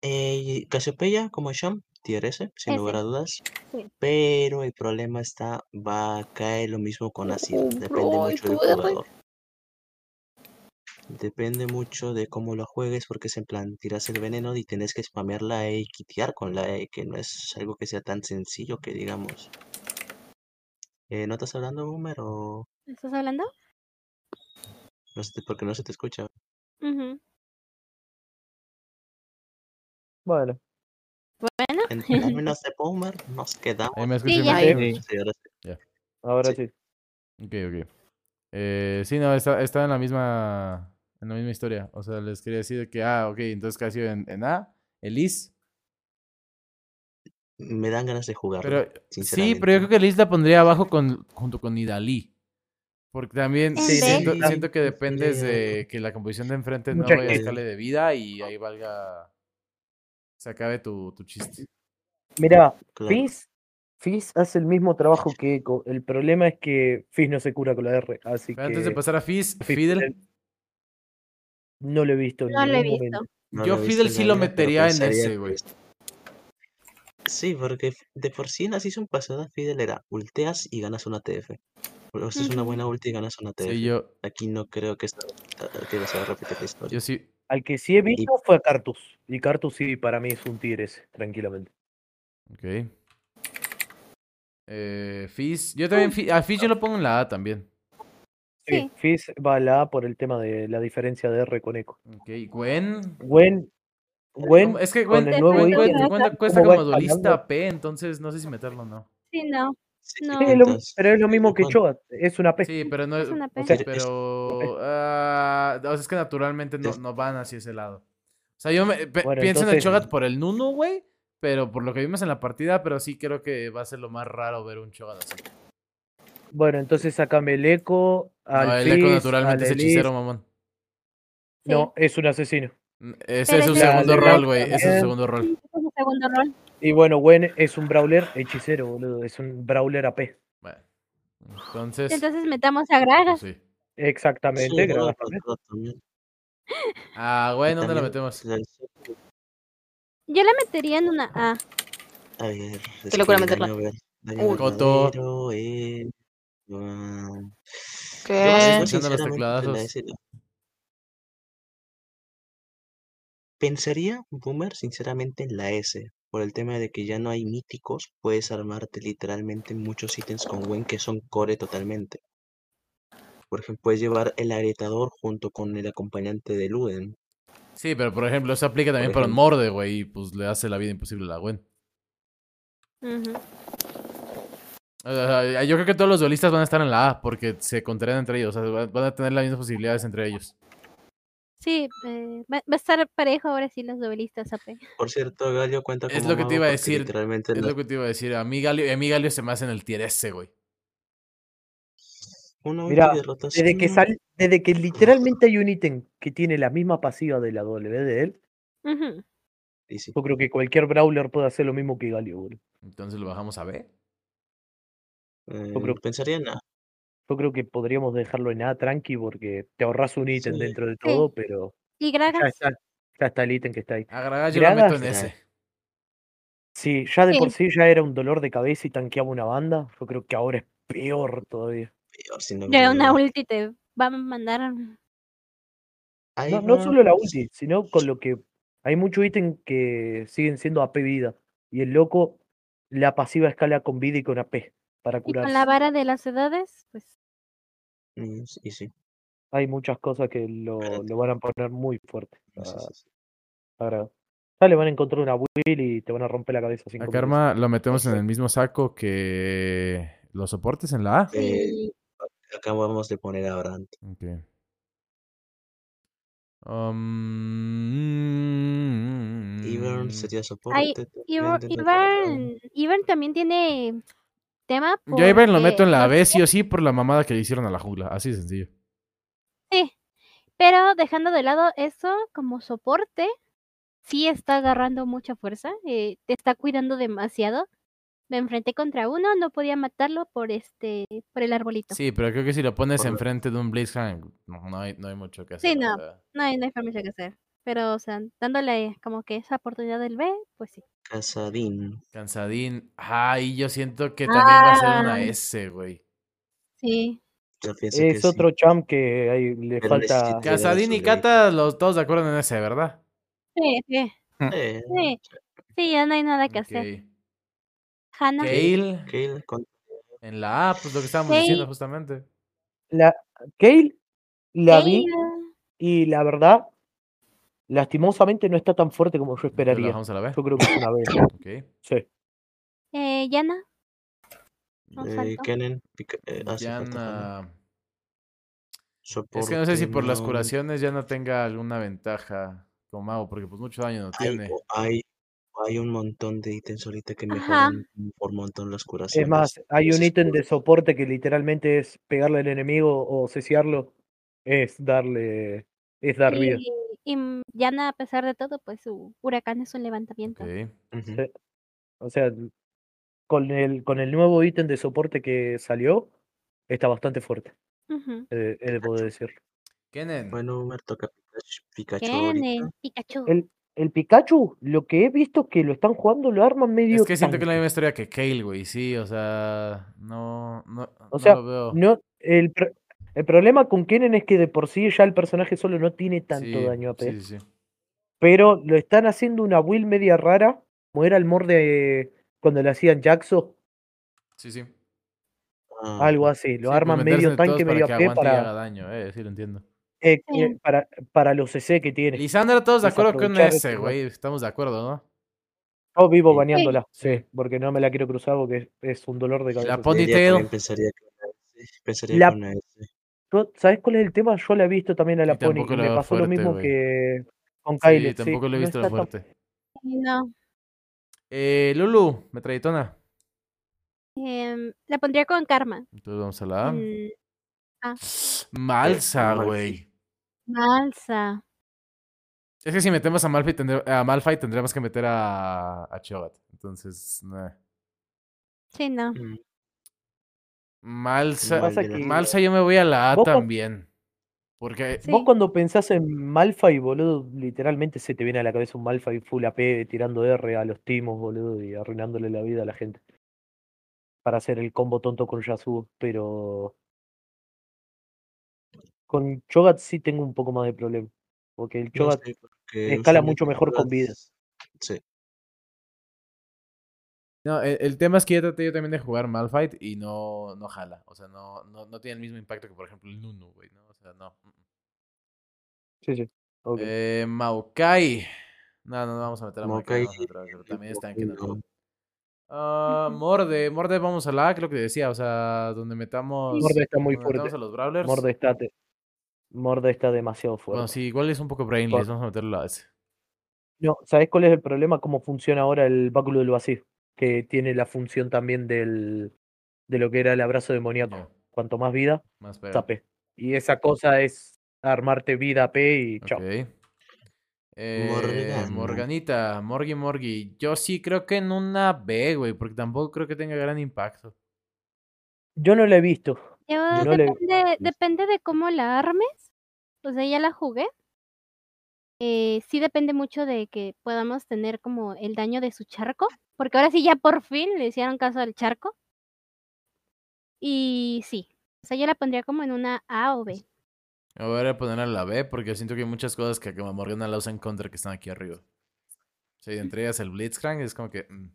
Speaker 4: Eh, Casiopeia, como Sham, tier S, sin
Speaker 6: Ese.
Speaker 4: lugar a dudas.
Speaker 6: Sí.
Speaker 4: Pero el problema está, va a caer lo mismo con Asir.
Speaker 3: Oh,
Speaker 4: Depende
Speaker 3: bro,
Speaker 4: mucho del jugador. Depende mucho de cómo lo juegues, porque es en plan, tiras el veneno y tienes que spamear la E y quitear con la E, que no es algo que sea tan sencillo que digamos. Eh, ¿no estás hablando, Boomer? O
Speaker 6: ¿Estás hablando?
Speaker 4: No porque no se te escucha?
Speaker 6: Ujú.
Speaker 1: Bueno,
Speaker 6: Bueno,
Speaker 4: En términos de Boomer, nos quedamos.
Speaker 2: Ahí me
Speaker 6: Sí,
Speaker 2: escuché
Speaker 6: ya.
Speaker 1: Sí.
Speaker 4: Sí, ahora sí.
Speaker 1: ahora
Speaker 4: Sí.
Speaker 1: sí.
Speaker 2: Ok, ok. Eh, sí, no, está, está en la misma en la misma historia. O sea, les quería decir que, ah, ok, entonces casi en, en A, Elise.
Speaker 4: Me dan ganas de.
Speaker 2: Pero sí, pero yo creo que Elise la pondría abajo con, junto con Nidalí. Porque también
Speaker 6: ¿En
Speaker 2: sí, siento, que dependes
Speaker 4: Sí.
Speaker 2: de que la composición de enfrente no vaya a escale de vida y ahí valga. Se acabe tu, tu chiste.
Speaker 1: Mira,
Speaker 4: Claro.
Speaker 1: Fizz, Fizz hace el mismo trabajo que Echo. El problema es que Fizz no se cura con la R, así
Speaker 2: Pero antes de
Speaker 1: que
Speaker 2: pasar a Fizz,
Speaker 1: Fizz
Speaker 2: Fidel.
Speaker 1: no lo he visto
Speaker 6: no lo he visto.
Speaker 1: momento.
Speaker 4: No
Speaker 2: Yo Fidel sí lo metería en ese,
Speaker 4: que
Speaker 2: güey.
Speaker 4: Sí, porque de por sí en la season pasada Fidel era ulteas y ganas una TF. O sea, es una buena ulti y ganas una TF.
Speaker 2: Sí, yo,
Speaker 4: Aquí no creo que, esta- que se va a repetir la historia.
Speaker 2: yo sí.
Speaker 1: Al que sí he visto fue a Cartus. Y Cartus sí, para mí es un tier S, tranquilamente.
Speaker 2: Ok. Eh, Fizz. Yo también. A Fizz yo lo pongo en la A también.
Speaker 1: Sí,
Speaker 6: Sí.
Speaker 1: Fizz va a la A por el tema de la diferencia de R con Echo.
Speaker 2: Ok. Gwen.
Speaker 1: Gwen, Gwen
Speaker 2: ¿Cómo? Es que
Speaker 1: con
Speaker 2: Gwen,
Speaker 1: el nuevo
Speaker 2: Gwen- Gwen-
Speaker 6: ¿cómo
Speaker 2: Gwen cuesta como duelista P, entonces no sé si meterlo o no.
Speaker 6: Sí, no. No.
Speaker 1: es lo- pero es lo mismo que
Speaker 4: Gwen.
Speaker 1: Cho'Gath, es una P.
Speaker 2: Sí, pero no es.
Speaker 6: Es una
Speaker 1: O
Speaker 6: pena.
Speaker 1: sea,
Speaker 4: es-
Speaker 2: Pero. ah, o sea, es que naturalmente no,
Speaker 4: Es-
Speaker 2: no van hacia ese lado. O sea, yo me,
Speaker 1: Bueno,
Speaker 2: pienso en el Chogat por el Nuno, güey. Pero por lo que vimos en la partida, pero sí creo que va a ser lo más raro ver un Chogat así.
Speaker 1: Bueno, entonces sacame el Echo, al
Speaker 2: No, el Echo
Speaker 1: Fizz,
Speaker 2: naturalmente
Speaker 1: al
Speaker 2: es hechicero, mamón.
Speaker 1: No, es un asesino.
Speaker 2: Mm, Ese
Speaker 6: Pero
Speaker 2: es su
Speaker 6: ese-
Speaker 2: segundo rol, güey. Ese es su
Speaker 1: también.
Speaker 2: segundo rol.
Speaker 6: Ese es su segundo rol.
Speaker 1: Y bueno, Gwen es un brawler hechicero, boludo. Es un brawler AP.
Speaker 2: Bueno. Entonces.
Speaker 6: Entonces metamos a Gragas.
Speaker 2: pues sí.
Speaker 1: Exactamente,
Speaker 4: Sí,
Speaker 1: Gragas también.
Speaker 2: Ah, güey, ¿dónde la metemos?
Speaker 4: la-
Speaker 6: Yo la metería en una A.
Speaker 4: A ver,
Speaker 3: Qué locura
Speaker 4: que
Speaker 3: meterla.
Speaker 2: Coto.
Speaker 3: ¿Qué?
Speaker 4: Pensaría, Boomer, sinceramente, en la S, por el tema de que ya no hay míticos, puedes armarte literalmente muchos ítems con Gwen que son core totalmente. Por ejemplo, puedes llevar el agrietador junto con el acompañante de Luden.
Speaker 2: Sí, pero por ejemplo, eso aplica también para un morde, güey, y pues le hace la vida imposible a la Gwen. O sea, yo creo que todos los duelistas van a estar en la A porque se contarán entre ellos. O sea, van a tener las mismas posibilidades entre ellos.
Speaker 6: Sí, eh, va, va a estar parejo ahora sí los duelistas AP.
Speaker 4: Por cierto, Galio cuenta como
Speaker 2: Es lo que te iba a decir.
Speaker 4: Literalmente
Speaker 2: Es lo que te iba a decir. A mí Galio, a mí Galio se me hace en el tier S, güey.
Speaker 4: una
Speaker 1: Mira,
Speaker 4: de.
Speaker 1: Desde que, sal, desde que literalmente hay un ítem que tiene la misma pasiva de la W de él, yo creo que cualquier brawler puede hacer lo mismo que Galio, boludo.
Speaker 2: Entonces lo bajamos a B.
Speaker 4: Eh,
Speaker 1: creo-
Speaker 4: pensaría en A.
Speaker 1: Yo creo que podríamos dejarlo en A tranqui porque te ahorras un ítem
Speaker 4: Sí.
Speaker 1: dentro de todo, pero
Speaker 6: Y
Speaker 1: ya
Speaker 6: Gragas,
Speaker 1: está, ya está el ítem que está ahí.
Speaker 2: A Gragas yo lo meto en. S.
Speaker 1: Sí, ya de por
Speaker 6: Sí.
Speaker 1: ya era un dolor de cabeza y tanqueaba una banda. Yo creo que ahora es peor todavía.
Speaker 4: Peor si no
Speaker 6: de una ulti te va a mandar.
Speaker 4: Ahí
Speaker 1: No, no solo la ulti, sino con lo que hay muchos ítems que siguen siendo AP vida. Y el loco, la pasiva escala con vida y con AP para
Speaker 6: Y con la vara de las edades, pues
Speaker 4: mm, Y sí.
Speaker 1: Hay muchas cosas que lo, lo van a poner muy fuerte.
Speaker 4: sí, sí,
Speaker 1: a-
Speaker 4: sí.
Speaker 1: a- Ya le van a encontrar una will y te van a romper la cabeza cinco
Speaker 2: A
Speaker 1: minutos.
Speaker 2: Karma lo metemos en el mismo saco que los soportes en la A.
Speaker 4: Eh,
Speaker 6: sí.
Speaker 4: Acá vamos a poner a Brand.
Speaker 2: Ok. Um,
Speaker 4: Ivern sería soporte.
Speaker 6: Ivern,
Speaker 4: de la
Speaker 6: Ivern, Ivern también tiene tema.
Speaker 2: Yo a Ivern lo
Speaker 6: porque
Speaker 2: meto en la B sí o sí por la mamada que le hicieron a la jungla. Así de sencillo.
Speaker 6: Sí, pero dejando de lado eso como soporte, sí está agarrando mucha fuerza, eh, te está cuidando demasiado. Me enfrenté contra uno, no podía matarlo por este, por el arbolito.
Speaker 2: Sí, pero creo que si lo pones enfrente de un Blitzcrank, no, no hay, no hay mucho que hacer.
Speaker 6: Sí, no. No hay, no hay mucho que hacer. Pero, o sea, dándole como que esa oportunidad del B, pues sí.
Speaker 4: Casadín.
Speaker 2: Cansadín. Ay, yo siento que también va a ser una
Speaker 6: Ah.
Speaker 2: S, güey.
Speaker 6: Sí.
Speaker 4: Yo pienso que
Speaker 1: Es
Speaker 4: sí.
Speaker 1: otro champ que ahí le
Speaker 4: Pero
Speaker 1: falta.
Speaker 2: Casadín y Cata, los, todos de acuerdo en S, ¿verdad?
Speaker 6: Sí, sí.
Speaker 4: Eh,
Speaker 6: Sí, sí, ya no hay nada que hacer. Hannah.
Speaker 2: Kale,
Speaker 4: Kale con-
Speaker 2: en la A, pues lo que estábamos
Speaker 6: Kale.
Speaker 2: diciendo justamente.
Speaker 1: La, Kale la vi y la verdad, lastimosamente no está tan fuerte como yo
Speaker 2: Entonces, ¿La
Speaker 1: esperaría.
Speaker 2: bajamos a la?
Speaker 1: Yo creo que es una B.
Speaker 2: Ok.
Speaker 1: Sí.
Speaker 6: eh, Yana.
Speaker 4: Eh. Kennen. pica- eh, ah.
Speaker 2: Yana. Es que no sé si
Speaker 4: Soporte,
Speaker 2: por las curaciones ya no tenga alguna ventaja como mago, porque pues mucho daño no
Speaker 4: Hay,
Speaker 2: tiene.
Speaker 4: hay, hay un montón de ítems ahorita que mejoran por montón las curaciones.
Speaker 1: Es más, hay un ítem de soporte que literalmente es pegarle al enemigo o ceciarlo. Es darle. Es dar vida.
Speaker 6: Y, y mm, Yana, a pesar de todo, pues su huracán es un levantamiento.
Speaker 2: Ok.
Speaker 4: Ujú.
Speaker 1: Sí. O sea, con el, con el nuevo ítem de soporte que salió, está bastante fuerte.
Speaker 6: Ujú.
Speaker 1: eh, he de poder decirlo.
Speaker 2: Kennen.
Speaker 4: Bueno, me toca Pikachu.
Speaker 6: Kennen, Pikachu.
Speaker 1: El, el Pikachu, lo que he visto que lo están jugando, lo arman medio.
Speaker 2: Es que siento que es la misma historia que Kale, güey. Sí, o sea, no, no,
Speaker 1: O
Speaker 2: no
Speaker 1: sea,
Speaker 2: lo veo.
Speaker 1: no, el, el problema con Kennen es que de por sí ya el personaje solo no tiene tanto
Speaker 2: Sí,
Speaker 1: daño AP.
Speaker 2: Sí, sí, sí.
Speaker 1: Pero lo están haciendo una build media rara, como era el morde cuando le hacían Jaxo,
Speaker 2: Sí, sí.
Speaker 4: Ah,
Speaker 1: algo así. Lo
Speaker 2: Sí,
Speaker 1: arman
Speaker 2: pues
Speaker 1: medio tanque,
Speaker 2: para
Speaker 1: medio
Speaker 2: que
Speaker 1: AP
Speaker 2: y haga
Speaker 1: para,
Speaker 2: daño, eh, sí lo entiendo.
Speaker 1: eh,
Speaker 6: Sí.
Speaker 1: eh, para, para los CC que tiene.
Speaker 2: Lisandra, todos de acuerdo con ese, güey. Estamos de acuerdo, ¿no?
Speaker 1: Yo vivo baneándola,
Speaker 2: Sí.
Speaker 1: sí, porque no me la quiero cruzar porque es, un dolor de
Speaker 2: la
Speaker 1: cabeza.
Speaker 2: pon-
Speaker 4: ella
Speaker 2: Ponytail.
Speaker 4: pensaría S. Pensaría
Speaker 1: La- ¿Sabes cuál es el tema? Yo la he visto también a la
Speaker 2: Sí,
Speaker 1: Pony
Speaker 2: tampoco
Speaker 1: y
Speaker 2: la
Speaker 1: me pasó lo mismo que con
Speaker 2: Sí,
Speaker 1: Kylie.
Speaker 2: tampoco lo he
Speaker 1: no
Speaker 2: visto
Speaker 1: está tan-
Speaker 2: fuerte.
Speaker 6: No.
Speaker 2: Eh, Lulu, metralletona.
Speaker 6: em, la pondría con Karma.
Speaker 2: Entonces vamos a la A.
Speaker 6: Mm,
Speaker 2: Malsa,
Speaker 4: Malphite.
Speaker 2: güey.
Speaker 6: Malsa.
Speaker 2: Es que si metemos a Malphite, tendré- a Malphite tendremos que meter a, a Cho'Gath. Entonces, nah.
Speaker 6: Sí, no.
Speaker 4: Mm,
Speaker 2: Malsa,
Speaker 1: que
Speaker 2: Malsa yo me voy a la A también. Porque
Speaker 6: Sí.
Speaker 1: Vos cuando pensás en Malphite, boludo, literalmente se te viene a la cabeza un Malphite full AP tirando R a los timos, boludo, y arruinándole la vida a la gente. Para hacer el combo tonto con Yasuo, pero... Con Cho'Gath sí tengo un poco más de problema. Porque el
Speaker 4: no
Speaker 1: Cho'Gath
Speaker 4: sé, porque
Speaker 1: escala mucho mejor con vida.
Speaker 4: Cho'Gath- Sí.
Speaker 2: No, el, el tema es que ya traté yo también de jugar Malphite y no, no jala. O sea, no, no, no tiene el mismo impacto que, por ejemplo, el Nunu, güey, ¿no? O sea, no. mm, mm.
Speaker 1: Sí, sí. ok.
Speaker 2: Eh, Maokai. No, no, no vamos a meter a Maokai.
Speaker 4: Maokai,
Speaker 2: a a- pero también está en
Speaker 4: no.
Speaker 2: Ah, Morde, Morde vamos a la, creo que decía, o sea, donde metamos.
Speaker 1: Morde está muy fuerte.
Speaker 2: a los Brawlers.
Speaker 1: Morde está, te- Morde está demasiado fuerte.
Speaker 2: Bueno, sí, igual es un poco brainless, vamos a meterlo a ese.
Speaker 1: No, ¿sabes cuál es el problema? Cómo funciona ahora el báculo del vacío. Que tiene la función también del, de lo que era el abrazo demoníaco. Cuanto más vida,
Speaker 2: más
Speaker 1: tape. Y esa cosa es armarte vida P y chao.
Speaker 2: Ok. Eh. Morganita, Morgi Morgi. Yo sí creo que en una B, güey, porque tampoco creo que tenga gran impacto.
Speaker 1: Yo no la he visto.
Speaker 6: Yo
Speaker 1: no le-
Speaker 6: depende, depende de cómo la armes. O sea, ya la jugué. Eh, sí depende mucho de que podamos tener como el daño de su charco. Porque ahora sí ya por fin le hicieron caso al charco. Y sí. O sea, yo la pondría como en una A o B.
Speaker 2: Voy a poner a la B porque siento que hay muchas cosas que como Morgana la usa en contra que están aquí arriba. Sí, entre ellas el Blitzcrank es como que... mm.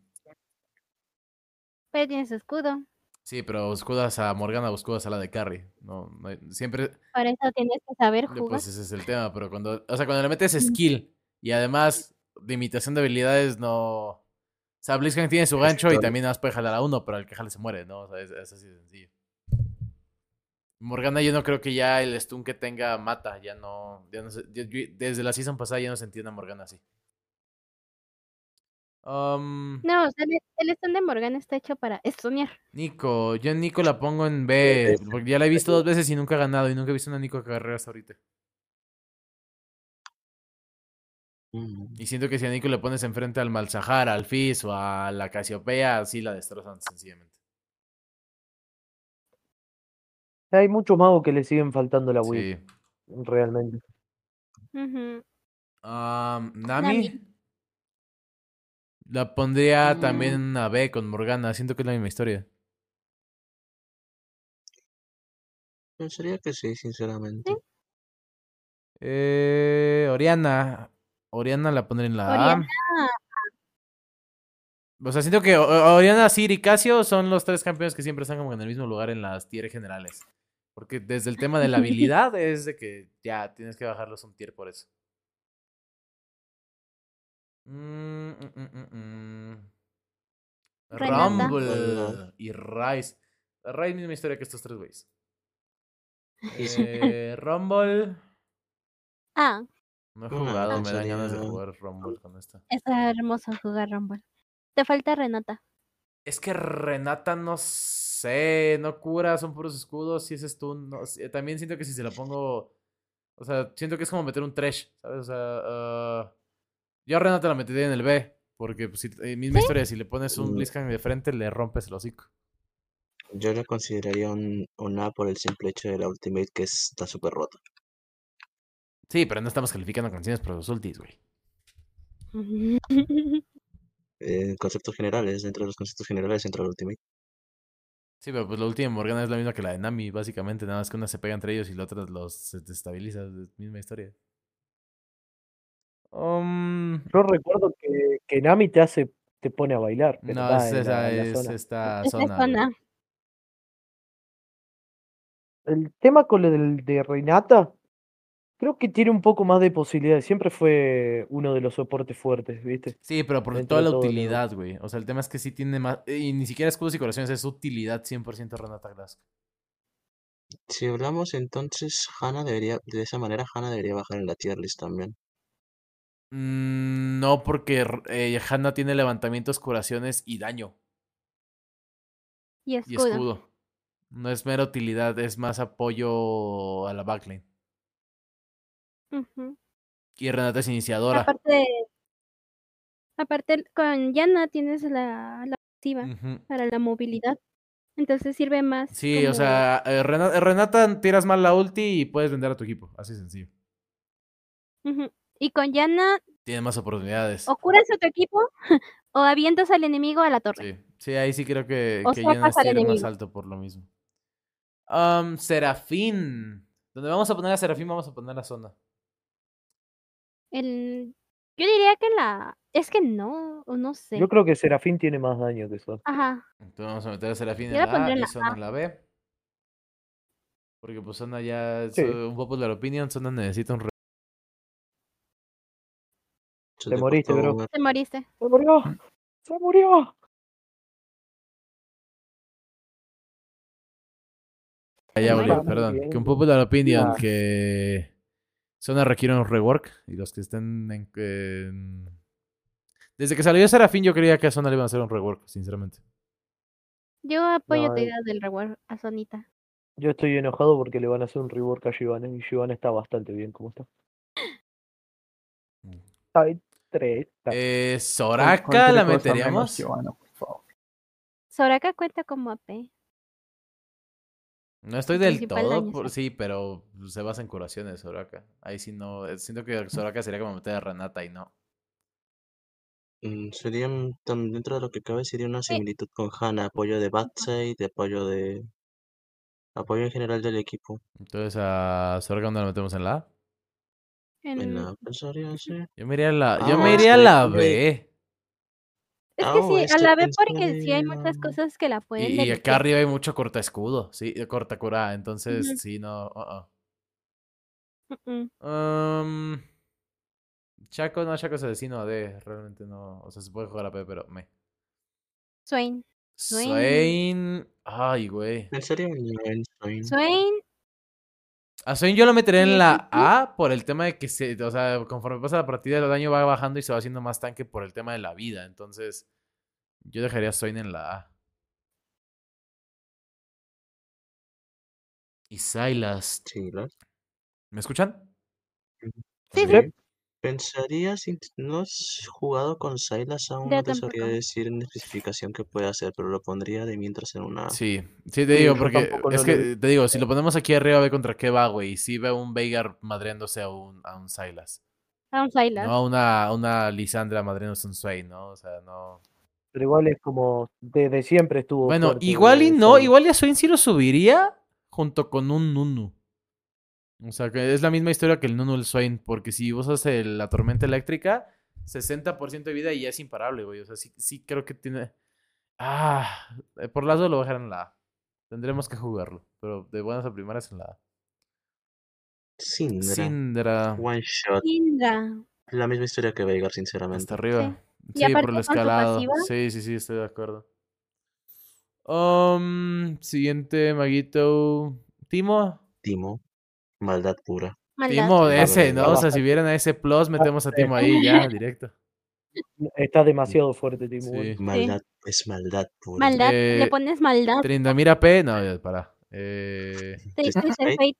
Speaker 6: Pero tiene su escudo.
Speaker 2: Sí, pero escudas a Morgana o escudas a la de Carry. No, no hay- siempre...
Speaker 6: Para eso tienes que saber jugar.
Speaker 2: Pues ese es el tema, pero cuando... O sea, cuando le metes skill y además de imitación de habilidades no... O sea, Blitzcrank tiene su gancho y también nada más puede jalar a uno, pero el que jale se muere, ¿no? O sea, es, es así de sencillo. Morgana yo no creo que ya el stun que tenga mata, ya no... ya no sé- yo- yo- desde la season pasada ya no se entiende a Morgana así. Um,
Speaker 6: No, o sea, el, el stand de Morgana está hecho para estunear.
Speaker 2: Nico, yo en Nico la pongo en B, porque ya la he visto dos veces y nunca ha ganado, y nunca he visto una Nico que agarre hasta ahorita.
Speaker 4: Mm,
Speaker 2: Y siento que si a Nico le pones enfrente al Malzahar, al Fizz o a la Casiopea, así la destrozan sencillamente.
Speaker 1: Hay muchos magos que le siguen faltando la Wii,
Speaker 2: Sí.
Speaker 1: realmente.
Speaker 2: Am, Nami.
Speaker 6: Nami.
Speaker 2: La pondría
Speaker 4: Mm.
Speaker 2: también en una B con Morgana. Siento que es la misma historia.
Speaker 4: Pensaría que sí, sinceramente.
Speaker 2: Eh, Oriana. Oriana la pondré en la A. O sea, siento que Oriana, Siri y Casio son los tres campeones que siempre están como en el mismo lugar en las tier generales. Porque desde el tema de la habilidad es de que ya tienes que bajarlos un tier por eso. Mm, mm, mm. Rumble y Rice. Rice misma historia que estos tres güeyes. Eh, Rumble.
Speaker 6: Ah,
Speaker 2: No he jugado, me dan ganas de jugar Rumble con esta.
Speaker 6: está hermoso jugar Rumble. Te falta Renata.
Speaker 2: Es que Renata no sé, no cura, son puros escudos, si es stun, no También siento que si se la pongo, o sea, siento que es como meter un trash, ¿sabes? O sea, ah, yo a Renata la metería en el B, porque pues, si, eh, misma historia, si le pones un
Speaker 4: Mm.
Speaker 2: Blitzcrank de frente, le rompes el hocico.
Speaker 4: yo la consideraría un, un A por el simple hecho de la Ultimate que está súper rota.
Speaker 2: Sí, pero no estamos calificando canciones por los ultis, güey.
Speaker 4: Eh, conceptos generales, dentro de los conceptos generales entra la Ultimate.
Speaker 2: Sí, pero pues la última Morgana es la misma que la de Nami, básicamente, nada más que una se pega entre ellos y la otra los se desestabiliza, es misma historia. Um,
Speaker 1: Yo recuerdo que, que Nami te hace, te pone a bailar, pero
Speaker 2: no,
Speaker 1: va
Speaker 2: es,
Speaker 1: en
Speaker 2: esa
Speaker 1: la- en la
Speaker 2: es
Speaker 1: zona.
Speaker 2: esta zona.
Speaker 1: El tema con lo del de Renata, creo que tiene un poco más de posibilidades. Siempre fue uno de los soportes fuertes, ¿viste?
Speaker 2: Sí, pero por
Speaker 1: Dentro
Speaker 2: toda la
Speaker 1: todo
Speaker 2: utilidad, güey. O sea, el tema es que sí tiene más. Y ni siquiera escudos y corazones, es utilidad 100% Renata Glass.
Speaker 4: Si hablamos entonces, Hannah debería, de esa manera, Hannah debería bajar en la tier list también.
Speaker 2: Mm, no, porque eh, Hanna tiene levantamientos, curaciones y daño.
Speaker 6: Y
Speaker 2: Y
Speaker 6: escudo.
Speaker 2: escudo. No es mera utilidad, es más apoyo a la backline. Y Renata es iniciadora.
Speaker 6: Aparte, aparte con Yana tienes la, la activa para la movilidad. Entonces sirve más.
Speaker 2: Sí, o sea, eh, Rena- Renata tiras mal la ulti y puedes vender a tu equipo. Así sencillo.
Speaker 6: Y con Yana
Speaker 2: Tiene más oportunidades.
Speaker 6: o curas a tu equipo o avientas al enemigo a la torre.
Speaker 2: Sí, sí, ahí sí creo que,
Speaker 6: O
Speaker 2: que
Speaker 6: al
Speaker 2: tiene más alto por lo mismo. Am, Serafín. Donde vamos a poner a Serafín, vamos a poner la zona.
Speaker 6: El, Yo diría que la. Es que no, o no sé.
Speaker 1: Yo creo que Serafín tiene más daño que Sona.
Speaker 6: Ajá.
Speaker 2: Entonces vamos a meter a Serafín
Speaker 6: Yo
Speaker 2: en
Speaker 6: la
Speaker 2: A
Speaker 6: en
Speaker 2: y
Speaker 6: A.
Speaker 2: en la B. Porque pues Sona ya
Speaker 1: Sí.
Speaker 2: eh, un popular opinion. Sona necesita un re-
Speaker 4: Se
Speaker 1: Te
Speaker 4: te
Speaker 1: moriste, bro.
Speaker 6: Te moriste.
Speaker 1: ¡Se murió! ¡Se murió!
Speaker 2: Ah, ya perdón.
Speaker 1: bien.
Speaker 2: Que un popular opinion
Speaker 5: Ah.
Speaker 2: que Sona requiere un rework. Y los que estén en, en- Desde que salió Serafín yo creía que a Sona le iban a hacer un rework, sinceramente.
Speaker 6: Yo apoyo
Speaker 1: No,
Speaker 6: tu
Speaker 1: eh.
Speaker 6: idea del reward a Sonita.
Speaker 1: Yo estoy enojado porque le van a hacer un rework a Giovanna y Giovanna está bastante bien como está. Ay, tres.
Speaker 2: Eh, Soraka la meteríamos.
Speaker 5: Giovanna, por favor.
Speaker 6: Soraka cuenta como AP.
Speaker 2: No estoy
Speaker 6: El
Speaker 2: del todo,
Speaker 6: daño,
Speaker 2: por,
Speaker 6: sí.
Speaker 2: pero se basa en curaciones Soraka. Ahí sí no, eh, siento que Soraka sería como meter a Renata y no.
Speaker 4: Mm, Sería un- tam- dentro de lo que cabe sería una similitud con Hana, apoyo de Batside, de apoyo de apoyo en general del equipo.
Speaker 2: Entonces a Soraka ¿dónde la metemos en la A?
Speaker 6: En-
Speaker 4: la pensaría, sí.
Speaker 2: Yo me iría a la, yo
Speaker 4: Ah,
Speaker 2: me iría a la B.
Speaker 6: Es que
Speaker 4: o
Speaker 6: sí, a la vez porque sí hay muchas cosas que la pueden
Speaker 2: Y, y acá arriba hay mucho corta escudo, sí, corta cura, entonces sí, no.
Speaker 6: Mm, mm.
Speaker 2: Um, Chaco, no, Chaco es asesino D, realmente no. O sea, se puede jugar a P, pero me.
Speaker 6: Swain. Swain.
Speaker 2: Swain. Ay, güey.
Speaker 4: En en Swain.
Speaker 6: Swain.
Speaker 2: A Swain yo lo metería en la. A por el tema de que se, o sea, conforme pasa la partida el daño va bajando y se va haciendo más tanque por el tema de la vida. Entonces, yo dejaría a Swain en la A. Y Silas. ¿Me escuchan?
Speaker 6: Sí,
Speaker 1: sí.
Speaker 4: Pensaría si no has jugado con Silas aún
Speaker 6: Yo
Speaker 4: no te sabría
Speaker 6: tampoco.
Speaker 4: decir en especificación qué puede hacer, pero lo pondría de mientras en una
Speaker 2: Sí, sí te
Speaker 1: Sí,
Speaker 2: digo,
Speaker 1: yo
Speaker 2: porque
Speaker 1: tampoco
Speaker 2: es que
Speaker 1: le-
Speaker 2: te digo, si lo ponemos aquí arriba, ve contra qué va, güey. Y sí veo un Veigar madreándose a un, a un Silas.
Speaker 6: A un Sylas.
Speaker 2: No a una, una Lisandra madreándose a un Swain, ¿no? O sea, no.
Speaker 1: Pero igual es como desde siempre estuvo.
Speaker 2: Bueno,
Speaker 1: fuerte
Speaker 2: igual y no, igual y a Swain sí lo subiría junto con un Nunu. O sea, que es la misma historia que el Nunu el Swain, porque si vos haces la tormenta eléctrica, 60% de vida y ya es imparable, güey. O sea, sí, sí creo que tiene... Ah, eh, por las dos lo voy a dejar en la A. Tendremos que jugarlo, pero de buenas a primeras en la A.
Speaker 4: Syndra.
Speaker 2: Syndra,
Speaker 4: One shot.
Speaker 6: Indra.
Speaker 4: La misma historia que Veigar,
Speaker 2: hasta
Speaker 4: sinceramente.
Speaker 2: arriba.
Speaker 6: Y
Speaker 2: Sí, por
Speaker 6: aparte
Speaker 2: el escalado. Sí, sí, sí, estoy de acuerdo. Um, siguiente, Maguito. Timo.
Speaker 4: Timo. Maldad pura.
Speaker 6: Maldad.
Speaker 2: Timo ese, ¿no? O sea, si vieran a ese plus, metemos a Timo ahí ya, directo.
Speaker 1: Está demasiado fuerte, Timo.
Speaker 2: Sí.
Speaker 4: Maldad es maldad pura.
Speaker 6: Maldad.
Speaker 2: Eh,
Speaker 6: Le pones maldad.
Speaker 2: Trindamira P. No, ya, para. Eh,
Speaker 6: dice
Speaker 4: Fate.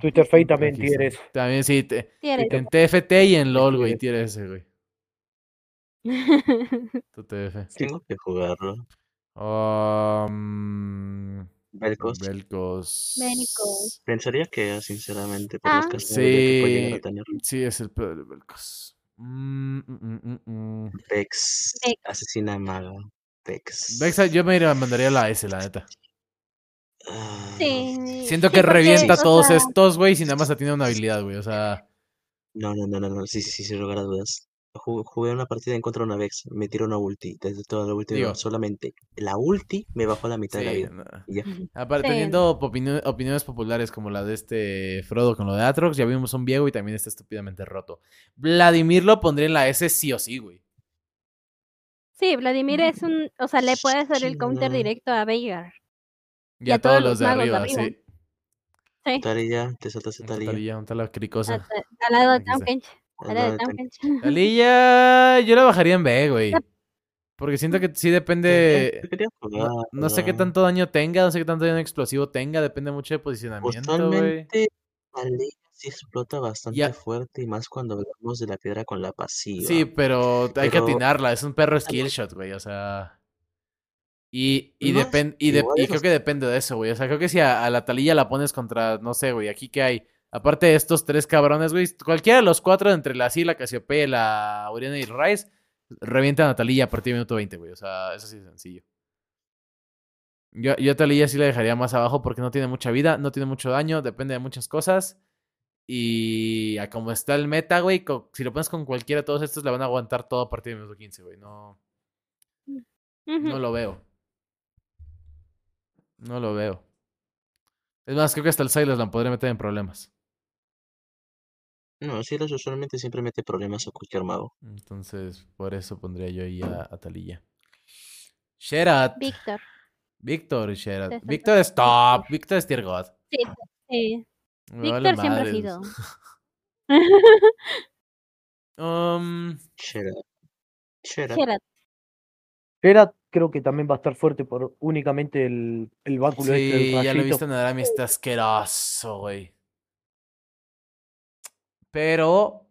Speaker 1: Twitter Fate también tienes.
Speaker 2: También sí, te- en TFT y en LOL, güey,
Speaker 1: Tienes.
Speaker 2: tiene ese, güey. Tu TF.
Speaker 4: Tengo que jugarlo.
Speaker 2: Um,
Speaker 4: Velcos.
Speaker 2: Velcos.
Speaker 6: Velcos.
Speaker 4: Pensaría que, sinceramente, por
Speaker 6: Ah.
Speaker 4: las capacidades que puede llegar
Speaker 2: Sí,
Speaker 4: a tener.
Speaker 2: sí, es el peor de Velcos. Mm, mm, mm, mm, mm.
Speaker 4: Vex.
Speaker 6: Vex.
Speaker 4: Asesina maga. Vex.
Speaker 2: Vexa, yo me iría- mandaría la S, la neta.
Speaker 4: Ah,
Speaker 6: Sí.
Speaker 2: Siento
Speaker 6: sí,
Speaker 2: que revienta a
Speaker 6: o
Speaker 2: todos
Speaker 6: sea,
Speaker 2: estos, güey, si nada más tiene una habilidad, güey. O sea,
Speaker 4: No, no, no, no, no. Sí, sí, sí, sin lugar a dudas. Ju- Jugué una partida en contra de una Vex. Me tiró una ulti. Desde toda la ulti,
Speaker 2: Digo.
Speaker 4: solamente la ulti me bajó la mitad de la
Speaker 2: sí.
Speaker 4: vida.
Speaker 2: no.
Speaker 4: Y ya.
Speaker 2: Aparte,
Speaker 6: Sí.
Speaker 2: teniendo opinio- opiniones populares como la de este Frodo con lo de Atrox, ya vimos un viejo y también está estúpidamente roto. Vladimir lo pondría en la S sí o sí, güey.
Speaker 6: Sí, Vladimir es un. O sea, le puede hacer el counter directo a Veigar.
Speaker 2: Y a
Speaker 6: a
Speaker 2: todos
Speaker 6: todos
Speaker 2: los
Speaker 6: los
Speaker 2: de
Speaker 6: magos de
Speaker 2: arriba,
Speaker 6: arriba.
Speaker 2: sí.
Speaker 6: Sí.
Speaker 4: Talía, te saltaste
Speaker 2: Un
Speaker 4: Talía.
Speaker 2: Talía, un tal la
Speaker 6: a-
Speaker 2: cricosa.
Speaker 6: a- Al lado de
Speaker 2: Aquí está.
Speaker 6: Taunkench. De.
Speaker 2: Talía, yo la bajaría en B, güey. Porque siento que sí depende. No, sé qué tanto daño tenga, no sé qué tanto daño explosivo tenga, depende mucho de posicionamiento, güey.
Speaker 4: Talía sí explota bastante fuerte y más cuando hablamos de la piedra con la pasiva.
Speaker 2: Sí, pero hay que atinarla, es un perro skill shot, güey, o sea. Y, y,
Speaker 4: No
Speaker 2: y, de- creo que depende de eso, güey. O sea, creo que si a, a la talilla la pones contra, no sé, güey, aquí que hay. Aparte de estos tres cabrones, güey, cualquiera de los cuatro entre la Sila, Casiope, la Oriana y el Rice, revientan a Talilla a partir del minuto 20, güey. O sea, eso sí es sencillo. Yo, yo a Talilla sí la dejaría más abajo porque no tiene mucha vida, no tiene mucho daño, depende de muchas cosas. Y a como está el meta, güey, si lo pones con cualquiera de todos estos, le van a aguantar todo a partir del minuto 15, güey. No, no lo veo. No lo veo. Es más, creo que hasta el Silas la podría meter en problemas.
Speaker 4: No, Silas usualmente siempre mete problemas a cualquier mago.
Speaker 2: Entonces, por eso pondría yo ahí a, a Talilla. Sherat.
Speaker 6: Víctor.
Speaker 2: Víctor Sherat. Víctor es top. Víctor es tier God.
Speaker 6: Sí, sí.
Speaker 2: Me vale
Speaker 6: Víctor siempre ha sido.
Speaker 2: Um,
Speaker 4: Sherat. Sherat.
Speaker 6: Gerard
Speaker 1: creo que también va a estar fuerte por únicamente el, el báculo este del
Speaker 2: sí, ya lo he visto en Arami, está asqueroso, güey. Pero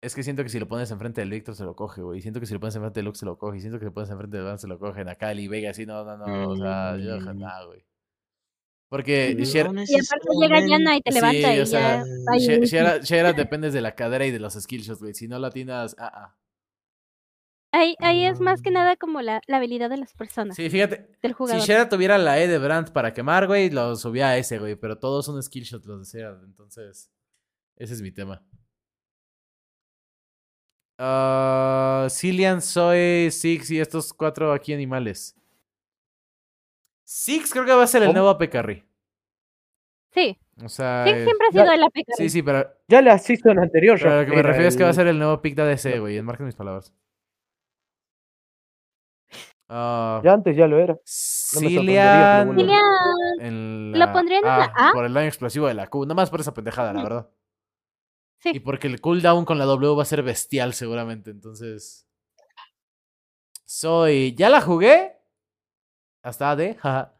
Speaker 2: es que siento que si lo pones enfrente del Víctor se lo coge, güey. Siento que si lo pones enfrente de Lux se lo coge. Y siento que si lo pones enfrente de Van se lo cogen. A Cali, Vega, así, no, no, no. O sea, yo
Speaker 4: Mm.
Speaker 2: nada, güey. Porque
Speaker 4: No
Speaker 2: Sher-
Speaker 6: Y aparte llega Yana y te
Speaker 2: Sí,
Speaker 6: levanta y
Speaker 2: o sea,
Speaker 6: ya.
Speaker 2: Shera, Shera dependes de la cadera y de los skillshots, güey. Si no la atinas, ah, ah.
Speaker 6: Ahí, ahí es más que
Speaker 4: Mm.
Speaker 6: nada como la, la habilidad de las personas,
Speaker 2: Sí, fíjate.
Speaker 6: del
Speaker 2: Si
Speaker 6: jugador.
Speaker 2: Shera tuviera la E de Brandt para quemar, güey, lo subía a ese, güey. Pero todos son skillshots los de Shera. Entonces, ese es mi tema. Ah, Cillian, Zoe, Six y estos cuatro aquí animales. Six creo que va a ser el
Speaker 1: ¿Cómo?
Speaker 2: nuevo AP Carry.
Speaker 6: Sí,
Speaker 2: O sea, eh,
Speaker 6: siempre ha
Speaker 1: ya-
Speaker 6: sido el APK.
Speaker 2: sí, sí, pero,
Speaker 1: Ya la season anterior
Speaker 2: pero lo que me refiero es que va a ser el nuevo pick de ADC, güey. Enmarquen mis palabras. Ah,
Speaker 1: Ya antes ya lo era. lo
Speaker 2: Cillian.
Speaker 6: ¿Lo
Speaker 2: la-
Speaker 6: pondrían en la
Speaker 2: ah,
Speaker 6: A?
Speaker 2: Por el daño explosivo de la Q. Nada más por esa pendejada, la verdad.
Speaker 6: Sí.
Speaker 2: Y porque el cooldown con la W va a ser bestial, seguramente. Entonces. Soy. Ya la jugué. Hasta AD. jaja.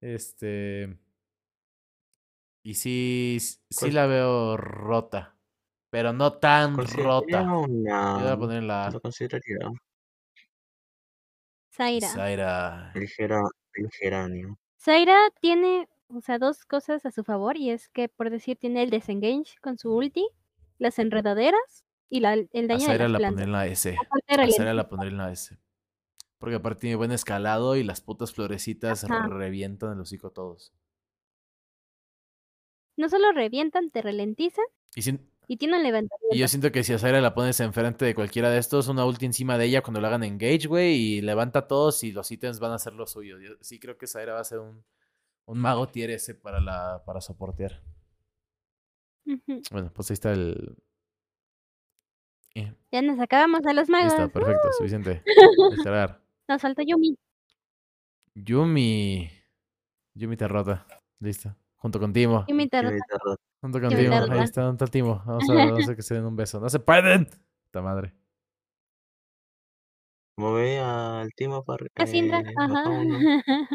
Speaker 2: Este. Y sí. Sí la veo rota. Pero no tan rota.
Speaker 4: una...
Speaker 2: Yo voy a poner en la A.
Speaker 4: Lo consideraría
Speaker 6: Zaira.
Speaker 2: Zaira.
Speaker 4: ligera, el geranio.
Speaker 6: Zaira tiene, o sea, dos cosas a su favor y es que, por decir, tiene el disengage con su ulti, las enredaderas y la- el daño de las
Speaker 2: la pondré en la S.
Speaker 6: Aparte
Speaker 2: A
Speaker 6: ralentiza.
Speaker 2: Zaira la pondré en la S. Porque aparte tiene buen escalado y las putas florecitas
Speaker 6: Ajá.
Speaker 2: revientan el hocico a todos.
Speaker 6: No solo revientan, te ralentizan
Speaker 2: Y,
Speaker 6: y tienen levantamiento.
Speaker 2: y yo siento que si a Zaira la pones enfrente de cualquiera de estos, una ulti encima de ella cuando lo hagan engage, güey, y levanta a todos y los ítems van a ser lo suyo. Yo sí creo que Zaira va a ser un, un mago tier S para, la, para soportear. Bueno, pues ahí está el... Eh,
Speaker 6: Ya nos acabamos a los magos.
Speaker 2: está, perfecto, suficiente. Descargar.
Speaker 6: Nos faltó Yumi.
Speaker 2: Yumi. Yumi te rota. Listo. Junto con Timo.
Speaker 6: Yumi te
Speaker 4: Qué
Speaker 6: rota.
Speaker 4: terror.
Speaker 2: Junto con
Speaker 6: Yumi
Speaker 2: Timo. Ahí está, ¿dónde está Timo? Vamos a, vamos a que se den un beso. ¡No se pueden! Puta madre.
Speaker 4: Mueve al Timo para...
Speaker 6: A Sindra,
Speaker 4: eh,
Speaker 6: ajá.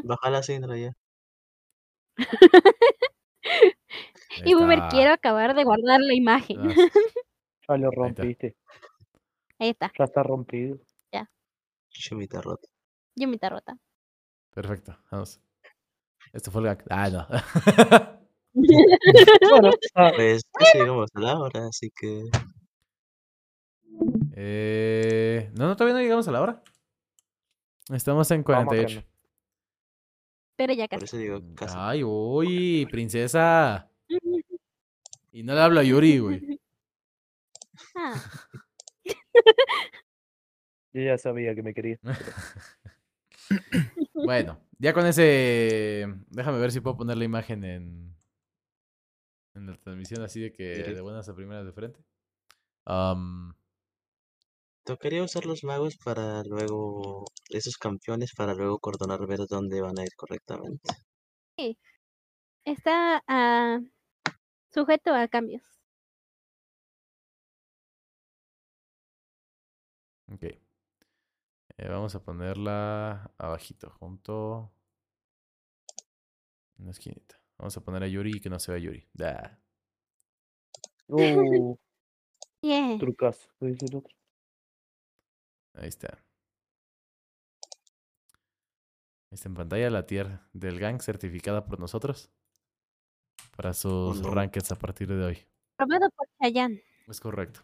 Speaker 4: Baja la Sindra ya.
Speaker 6: Y Boomer,
Speaker 2: está.
Speaker 6: quiero acabar de guardar la imagen.
Speaker 1: Ya lo
Speaker 2: está.
Speaker 1: rompiste.
Speaker 6: Ahí está.
Speaker 1: Ya está rompido.
Speaker 4: Yumi te rota.
Speaker 6: Yumi te rota.
Speaker 2: Perfecto. Vamos. Esto fue el gag. Ah, no.
Speaker 1: Bueno, ah,
Speaker 4: Pues llegamos a la hora, así que...
Speaker 2: eh... No, no, todavía no llegamos a la hora. Estamos en
Speaker 1: Vamos
Speaker 2: 48.
Speaker 6: Pero ya
Speaker 4: Por
Speaker 6: casi.
Speaker 4: eso digo casi.
Speaker 2: Ay, uy, princesa. Y no le hablo a Yuri, güey.
Speaker 6: Ah,
Speaker 1: yo ya sabía que me quería.
Speaker 2: Bueno, ya con ese. Déjame ver si puedo poner la imagen en. En la transmisión así de que de buenas a primeras de frente.
Speaker 4: Tocaría usar los magos para luego... Esos campeones para luego coordinar ver dónde van a ir correctamente.
Speaker 6: está ah, sujeto a cambios.
Speaker 2: ok. Eh, vamos a ponerla abajito, junto. En la esquinita. Vamos a poner a Yuri y que no se vea Yuri. Da.
Speaker 1: Uh,
Speaker 6: Yeah.
Speaker 1: trucazo.
Speaker 2: Ahí está. Ahí está en pantalla la tier del gang certificada por nosotros. Para sus
Speaker 4: no.
Speaker 2: rankings a partir de hoy.
Speaker 6: Probado por Chayanne.
Speaker 2: Es correcto.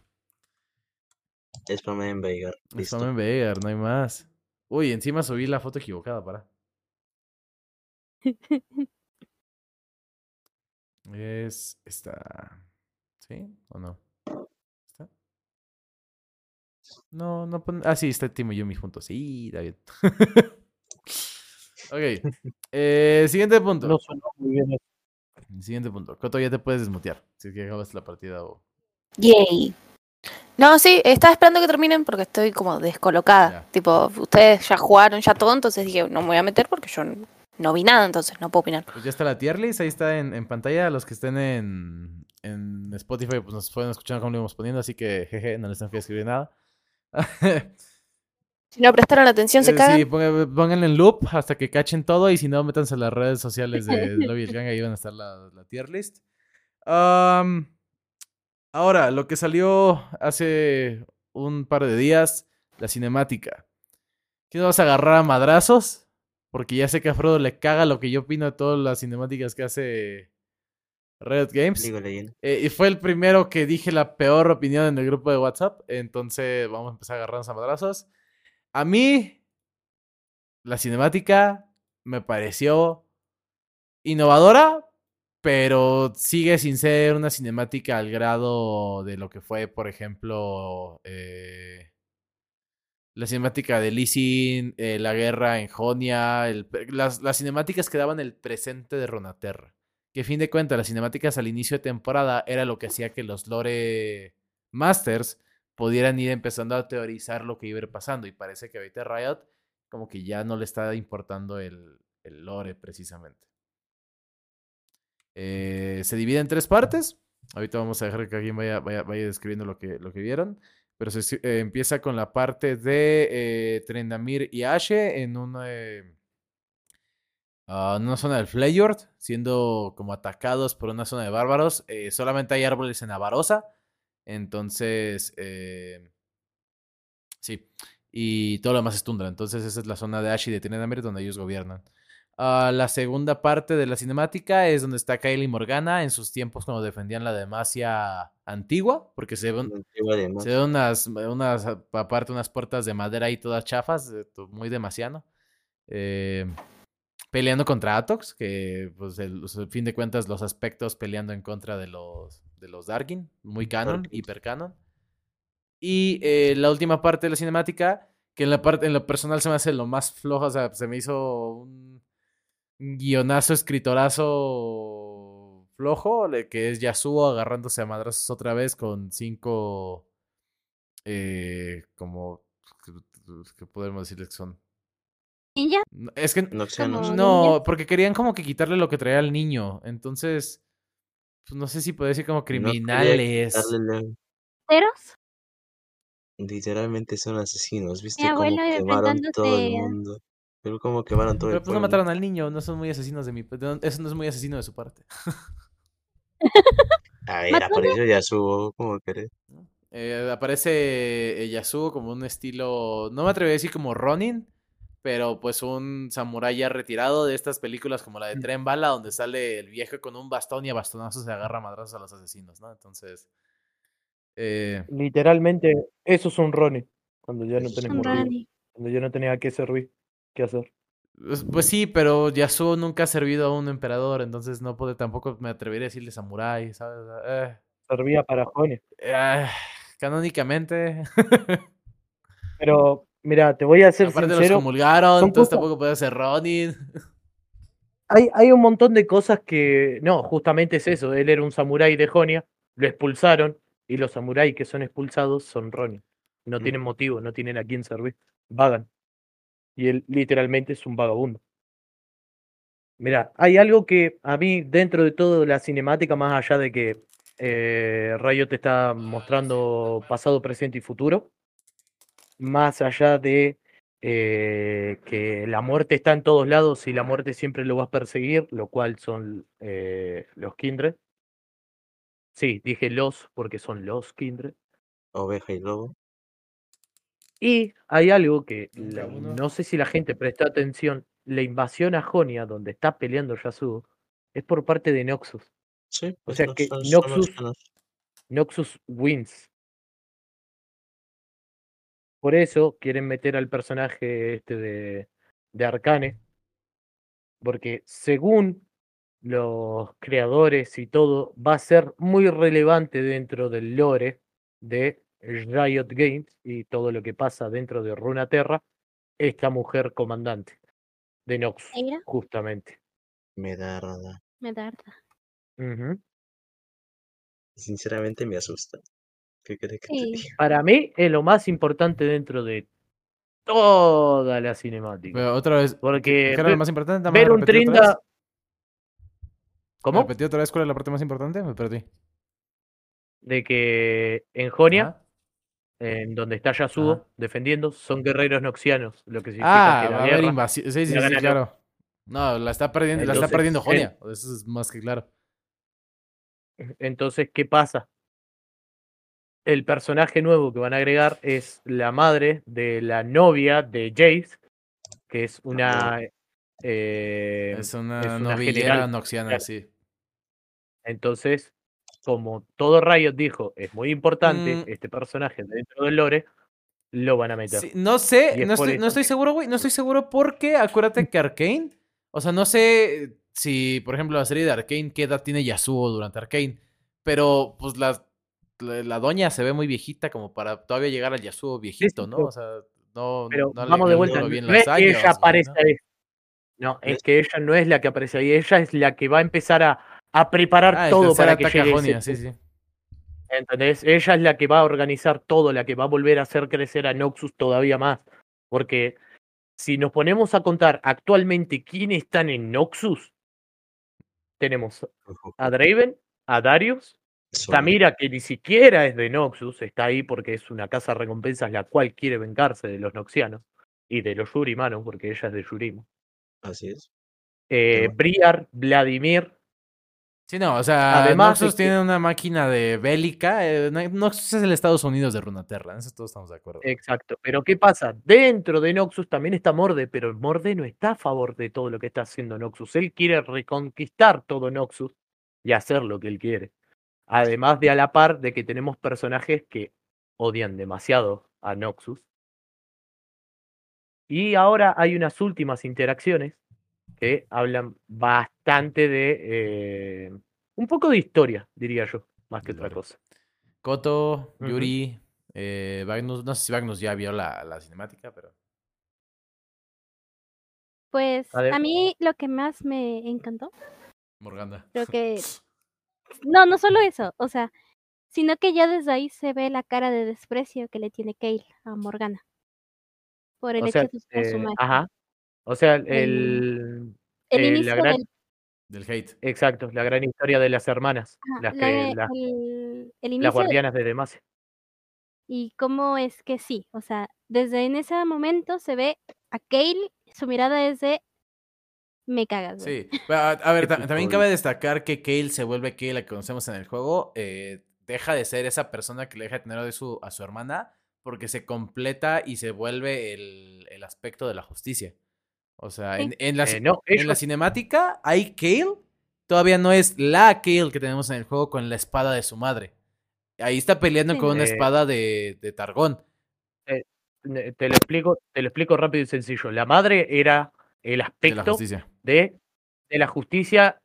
Speaker 4: Spamé en Veigar.
Speaker 2: Spam en Vegar, no hay más. Uy, encima subí la foto equivocada, para. Es esta. ¿Sí o no? ¿Está? No, no pone... Ah, sí, está Timo y Yumi juntos. Sí, bien. ok. Eh, siguiente punto.
Speaker 1: No sonó muy bien
Speaker 2: Siguiente punto. Coto, ya te puedes desmutear. Si es que acabas la partida o...
Speaker 3: Yay. No, sí, estaba esperando que terminen porque estoy como descolocada.
Speaker 2: Ya.
Speaker 3: Tipo, ustedes ya jugaron ya todo, entonces dije, no me voy a meter porque yo no vi nada, entonces no puedo opinar.
Speaker 2: Pues ya está la tier list, ahí está en, en pantalla. Los que estén en, en Spotify, pues nos pueden escuchar como lo íbamos poniendo, así que jeje, no les tengo que escribir nada.
Speaker 3: Si no prestaron atención, se
Speaker 2: Eh,
Speaker 3: cagan.
Speaker 2: Sí, pónganle en loop hasta que cachen todo y si no, métanse a las redes sociales de Lobby el Gang, ahí van a estar la, la tier list. Ahora, lo que salió hace un par de días, la cinemática. ¿Qué nos vas a agarrar a madrazos? Porque ya sé que a Frodo le caga lo que yo opino de todas las cinemáticas que hace Riot Games. Eh, y fue el primero que dije la peor opinión en el grupo de WhatsApp. Entonces vamos a empezar a agarrarnos a madrazos. A mí, la cinemática me pareció innovadora, pero sigue sin ser una cinemática al grado de lo que fue, por ejemplo, eh, la cinemática de Lee eh, la guerra en Jonia, las, las cinemáticas que daban el presente de Ronaterra. Que a fin de cuentas, las cinemáticas al inicio de temporada era lo que hacía que los lore masters pudieran ir empezando a teorizar lo que iba a ir pasando. Y parece que ahorita Riot como que ya no le está importando el, lore precisamente. Eh, se divide en tres partes. Ahorita vamos a dejar que alguien vaya, vaya, vaya describiendo lo que, lo que vieron. Pero se, eh, empieza con la parte de eh, Trendamir y Ashe en una, eh, ah, una zona del Fleyord, siendo como atacados por una zona de bárbaros. Solamente hay árboles en Avarosa. Entonces, eh, sí. Y todo lo demás es tundra. Entonces, esa es la zona de Ash y de Trendamir donde ellos gobiernan. Ah, la segunda parte de la cinemática es donde está Kylie Morgana en sus tiempos cuando defendían la Demacia antigua, porque se ven unas, unas, aparte unas puertas de madera ahí todas chafas, eh, muy demasiado. Eh, peleando contra Atox, que pues el, fin de cuentas los aspectos peleando en contra de los, de los Darkin, muy canon,
Speaker 4: Darkin.
Speaker 2: hiper canon. Y eh, la última parte de la cinemática, que en la parte, en lo personal se me hace lo más flojo, o sea, se me hizo un guionazo, escritorazo flojo, que es Yasuo agarrándose a madrazos otra vez con cinco, eh, como, ¿qué podemos decirles que son? Es que.
Speaker 6: Como-
Speaker 2: no, porque querían como que quitarle lo que traía al niño, entonces, pues no sé si puedo decir como criminales.
Speaker 6: Ceros.
Speaker 4: Literalmente son asesinos, ¿viste?
Speaker 6: Mi
Speaker 4: Cómo
Speaker 6: abuelo
Speaker 4: quemaron todo el mundo. Pero como quemaron todo
Speaker 2: Pero
Speaker 4: el
Speaker 2: pues no mataron al niño, no son muy asesinos de mi, eso no es muy asesino de su parte.
Speaker 4: A ver,
Speaker 6: Mató
Speaker 4: apareció Yasuo, como querés.
Speaker 2: Eh, aparece eh, Yasuo como un estilo, no me atrevo a decir como Ronin, pero pues un samurái ya retirado de estas películas como la de. Tren Bala, donde sale el viejo con un bastón y a bastonazos se agarra a madrazos a los asesinos, ¿no? Entonces, eh,
Speaker 1: Literalmente, eso es un Ronnie. Cuando ya no
Speaker 6: Rani.
Speaker 1: Cuando ya no tenía que servir, qué hacer.
Speaker 2: pues, pues sí, pero Yasuo nunca ha servido a un emperador, entonces no puede, tampoco me atrevería a decirle samurái, ¿sabes? Eh,
Speaker 1: Servía para Jones.
Speaker 2: eh, canónicamente.
Speaker 1: Pero, mira, te voy a ser
Speaker 2: Aparte los comulgaron, entonces
Speaker 1: cosas-
Speaker 2: tampoco puede ser Ronin.
Speaker 1: Hay, hay un montón de cosas que. No, justamente es eso. Él era un samurái de Jonia, lo expulsaron, y los samuráis que son expulsados son Ronin. No tienen motivo, no tienen a quién servir. Vagan. Y él literalmente es un vagabundo. Mira, hay algo que a mí, dentro de todo la cinemática, más allá de que eh, Riot te está mostrando pasado, presente y futuro, más allá de eh, que la muerte está en todos lados y la muerte siempre lo vas a perseguir, lo cual son eh, los Kindred. Sí, dije los porque son los Kindred.
Speaker 4: Oveja y lobo.
Speaker 1: Y hay algo que la- no sé si la gente prestó atención. La invasión a Jonia, donde está peleando Yasuo, es por parte de Noxus.
Speaker 4: Sí, pues
Speaker 1: sea
Speaker 4: no,
Speaker 1: que
Speaker 4: son-
Speaker 1: Noxus-. Noxus wins. Por eso quieren meter al personaje este de, de Arcane. Porque según los creadores y todo, va a ser muy relevante dentro del lore de Riot Games y todo lo que pasa dentro de Runaterra, esta mujer comandante de Nox, justamente.
Speaker 4: Me da rada.
Speaker 6: me da harta.
Speaker 1: Ujú.
Speaker 4: Sinceramente me asusta. ¿Qué crees que te
Speaker 6: Sí.
Speaker 4: diga?
Speaker 1: Para mí es lo más importante dentro de toda la cinemática.
Speaker 2: Pero otra vez.
Speaker 1: Porque
Speaker 2: ¿qué era lo más importante?
Speaker 1: Ver un
Speaker 2: repetir otra vez.
Speaker 1: 30... ¿Cómo?
Speaker 2: ¿Repetí otra vez cuál es la parte más importante? Me perdí.
Speaker 1: De que en Jonia, en donde está Yasuo
Speaker 2: Ajá.
Speaker 1: defendiendo, son guerreros noxianos, lo que significa
Speaker 2: Ah,
Speaker 1: que la
Speaker 2: va a haber invasión. Sí, sí, sí, claro. No, la está perdiendo, la está perdiendo
Speaker 1: él-
Speaker 2: Jonia. Eso es más que claro.
Speaker 1: Entonces, ¿qué pasa? El personaje nuevo que van a agregar es la madre de la novia de Jace, que es una. eh,
Speaker 2: Es una,
Speaker 1: es
Speaker 2: noxiana, sí.
Speaker 1: Entonces, como todo Riot dijo, es muy importante
Speaker 2: Mm.
Speaker 1: este personaje dentro del lore, lo van a meter.
Speaker 2: Sí, no sé,
Speaker 1: es
Speaker 2: no estoy, no seguro, güey. No estoy seguro porque acuérdate que Arkane. O sea, no sé si, por ejemplo, la serie de Arkane, qué edad tiene Yasuo durante Arkane. Pero, pues, la, la, la doña se ve muy viejita como para todavía llegar al Yasuo viejito, ¿no? O sea, no,
Speaker 1: Pero
Speaker 2: no le
Speaker 1: vamos de vuelta,
Speaker 2: bien
Speaker 1: no es que ella aparece
Speaker 2: ¿no?
Speaker 1: ahí. No, es que ella no es la que aparece ahí, ella es la que va a empezar a, a preparar
Speaker 2: Ah,
Speaker 1: todo para que llegue ese
Speaker 2: Jonia, sí,
Speaker 1: punto.
Speaker 2: sí.
Speaker 1: ¿Entendés? Ella es la que va a organizar todo, la que va a volver a hacer crecer a Noxus todavía más. Porque si nos ponemos a contar actualmente quiénes están en Noxus, tenemos a Draven, a Darius, Samira, que ni siquiera es de Noxus, está ahí porque es una casa de recompensas la cual quiere vengarse de los Noxianos y de los Yurimanos, porque ella es de Yurimo.
Speaker 4: Así es.
Speaker 1: Eh, Briar, Vladimir,
Speaker 2: Sí, no, o sea,
Speaker 1: Además de
Speaker 2: Noxus
Speaker 1: que-
Speaker 2: tiene una máquina de bélica. eh, no- Noxus es el Estados Unidos de Runaterra, en eso todos estamos de acuerdo.
Speaker 1: Exacto, pero ¿qué pasa? Dentro de Noxus también está Morde, pero Morde no está a favor de todo lo que está haciendo Noxus. Él quiere reconquistar todo Noxus y hacer lo que él quiere. Además de a la par de que tenemos personajes que odian demasiado a Noxus. Y ahora hay unas últimas interacciones que hablan bastante de eh, un poco de historia, diría yo, más que otra cosa.
Speaker 2: Koto. Yuri, eh, Magnus. No sé si Magnus ya vio la, la cinemática, pero.
Speaker 6: Pues
Speaker 1: a
Speaker 6: mí lo que más me encantó,
Speaker 2: Morgana.
Speaker 6: creo que... No, no solo eso, o sea, sino que ya desde ahí se ve la cara de desprecio que le tiene Kale a Morgana. Por el
Speaker 1: O
Speaker 6: hecho
Speaker 1: sea,
Speaker 6: de su
Speaker 1: eh, ajá. O sea, el,
Speaker 6: El
Speaker 1: eh, la
Speaker 6: inicio
Speaker 1: gran-
Speaker 6: del
Speaker 2: Del hate.
Speaker 1: exacto, la gran historia de las hermanas,
Speaker 6: ajá,
Speaker 1: las,
Speaker 6: la
Speaker 1: que,
Speaker 6: de-
Speaker 1: las,
Speaker 6: el, el
Speaker 1: las
Speaker 6: inicio de-
Speaker 1: guardianas de Demacia.
Speaker 6: y cómo es que sí, o sea, desde en ese momento se ve a Kale, su mirada es de me cagas, güey".
Speaker 2: Sí. A, a ver, ta- también cabe destacar que Kale se vuelve Kale, la que conocemos en el juego. eh, deja de ser esa persona que le deja de tener a su, a su hermana porque se completa y se vuelve el, el aspecto de la justicia. O sea,
Speaker 6: Sí.
Speaker 2: en, en la,
Speaker 1: Eh, no,
Speaker 2: en la cinemática hay Kale. Todavía no es la Kale que tenemos en el juego con la espada de su madre. Ahí está peleando
Speaker 6: Sí.
Speaker 2: con una
Speaker 1: Eh,
Speaker 2: espada de, de Targón.
Speaker 1: Te lo explico, te lo explico rápido y sencillo. La madre era el
Speaker 2: De la
Speaker 1: aspecto
Speaker 2: justicia.
Speaker 1: de, de la justicia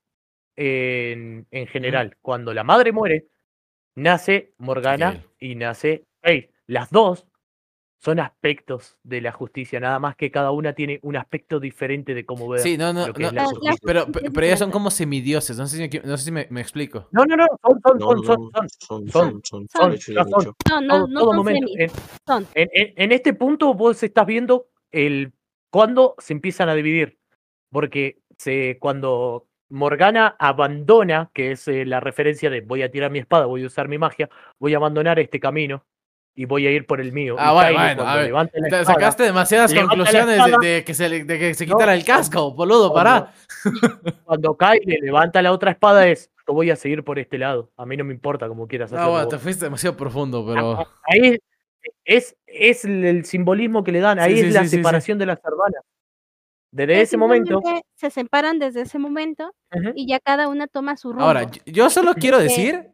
Speaker 1: en, en general. Cuando la madre muere, nace Morgana y nace Kale. Las dos son aspectos de la justicia, nada más que cada una tiene un aspecto diferente de cómo ver
Speaker 2: Sí, no, no,
Speaker 1: lo que
Speaker 2: no,
Speaker 1: es la
Speaker 6: Ah,
Speaker 1: justicia.
Speaker 2: pero, pero ellas son como semidioses. No sé si no sé si me- me explico.
Speaker 1: No, no, no, son, son,
Speaker 4: No,
Speaker 1: son,
Speaker 4: no,
Speaker 1: son,
Speaker 4: no,
Speaker 1: son,
Speaker 4: son,
Speaker 1: son.
Speaker 6: No, no,
Speaker 1: todo,
Speaker 6: no
Speaker 1: este punto vos estás viendo el cuándo se empiezan a dividir. Porque se, cuando Morgana abandona, que es eh, la referencia de voy a tirar mi espada, voy a usar mi magia, voy a abandonar este camino y voy a ir por el mío.
Speaker 2: Ah,
Speaker 1: Y
Speaker 2: bueno,
Speaker 1: Kylie,
Speaker 2: bueno,
Speaker 1: cuando
Speaker 2: a ver, Te sacaste demasiadas conclusiones de,
Speaker 1: espada.
Speaker 2: de que se, de que se
Speaker 1: No,
Speaker 2: quitara el casco, boludo, pará.
Speaker 1: Cuando Kylie levanta la otra espada es yo voy a seguir por este lado. A mí no me importa como quieras
Speaker 2: No,
Speaker 1: hacerlo.
Speaker 2: bueno,
Speaker 1: vos".
Speaker 2: te fuiste demasiado profundo, pero.
Speaker 1: Ah, Ahí es, es el, simbolismo que le dan, ahí
Speaker 2: Sí,
Speaker 1: es
Speaker 2: sí,
Speaker 1: la
Speaker 2: sí, sí, sí.
Speaker 1: separación de las hermanas. Desde ese momento,
Speaker 6: Se separan desde ese momento y ya cada una toma su rumbo.
Speaker 2: Ahora, yo, solo quiero decir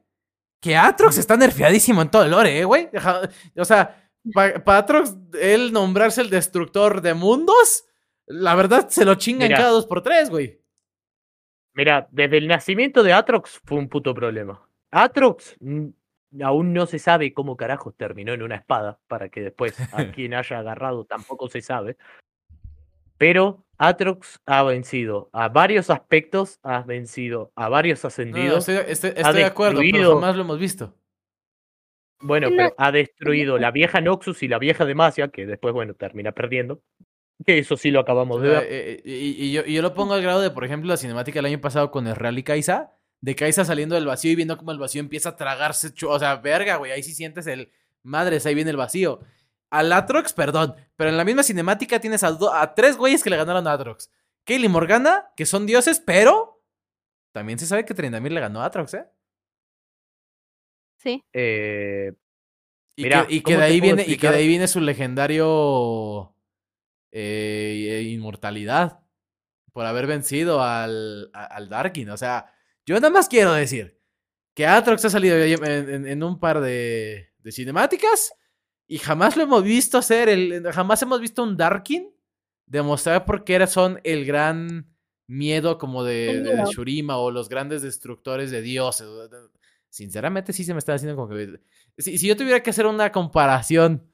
Speaker 2: que Atrox está nerfeadísimo en todo el lore, ¿eh, güey. O sea, para Atrox, él nombrarse el destructor de mundos, la verdad se lo chingan cada dos por tres, güey.
Speaker 1: Mira, desde el nacimiento de Atrox fue un puto problema. Atrox mm, aún no se sabe cómo carajos terminó en una espada, para que después a quien haya agarrado tampoco se sabe. Pero Atrox ha vencido a varios aspectos, ha vencido a varios
Speaker 2: No, no,
Speaker 1: ascendidos.
Speaker 2: estoy, estoy- estoy de acuerdo, pero jamás lo hemos visto.
Speaker 1: Bueno,
Speaker 6: No,
Speaker 1: pero ha destruido la vieja Noxus y la vieja Demacia, que después, bueno, termina perdiendo. Que eso sí lo acabamos de ver.
Speaker 2: eh, eh, y, y yo, y yo lo pongo al grado de, por ejemplo, la cinemática del año pasado con Ezreal y Kaisa, de Kaisa saliendo del vacío y viendo cómo el vacío empieza a tragarse. O sea, verga, güey, ahí sí sientes el. Madres, ahí viene el vacío. Al Atrox, perdón, pero en la misma cinemática tienes a, a tres güeyes que le ganaron a Atrox. Kayle y Morgana, que son dioses, pero también se sabe que Trindamir le ganó a Atrox, ¿eh?
Speaker 6: Sí.
Speaker 1: Eh,
Speaker 2: Y
Speaker 1: Mira,
Speaker 2: que, y que
Speaker 1: ¿cómo
Speaker 2: de ahí viene, y que de ahí viene su legendario eh, inmortalidad por haber vencido al, al Darkin. O sea, yo nada más quiero decir que Atrox ha salido en, en- en un par de, de cinemáticas y jamás lo hemos visto hacer, el, jamás hemos visto un Darkin demostrar por qué era- son el gran miedo como de. Shurima o los grandes destructores de dioses. Sinceramente sí se me está haciendo como que... Si, si yo tuviera que hacer una comparación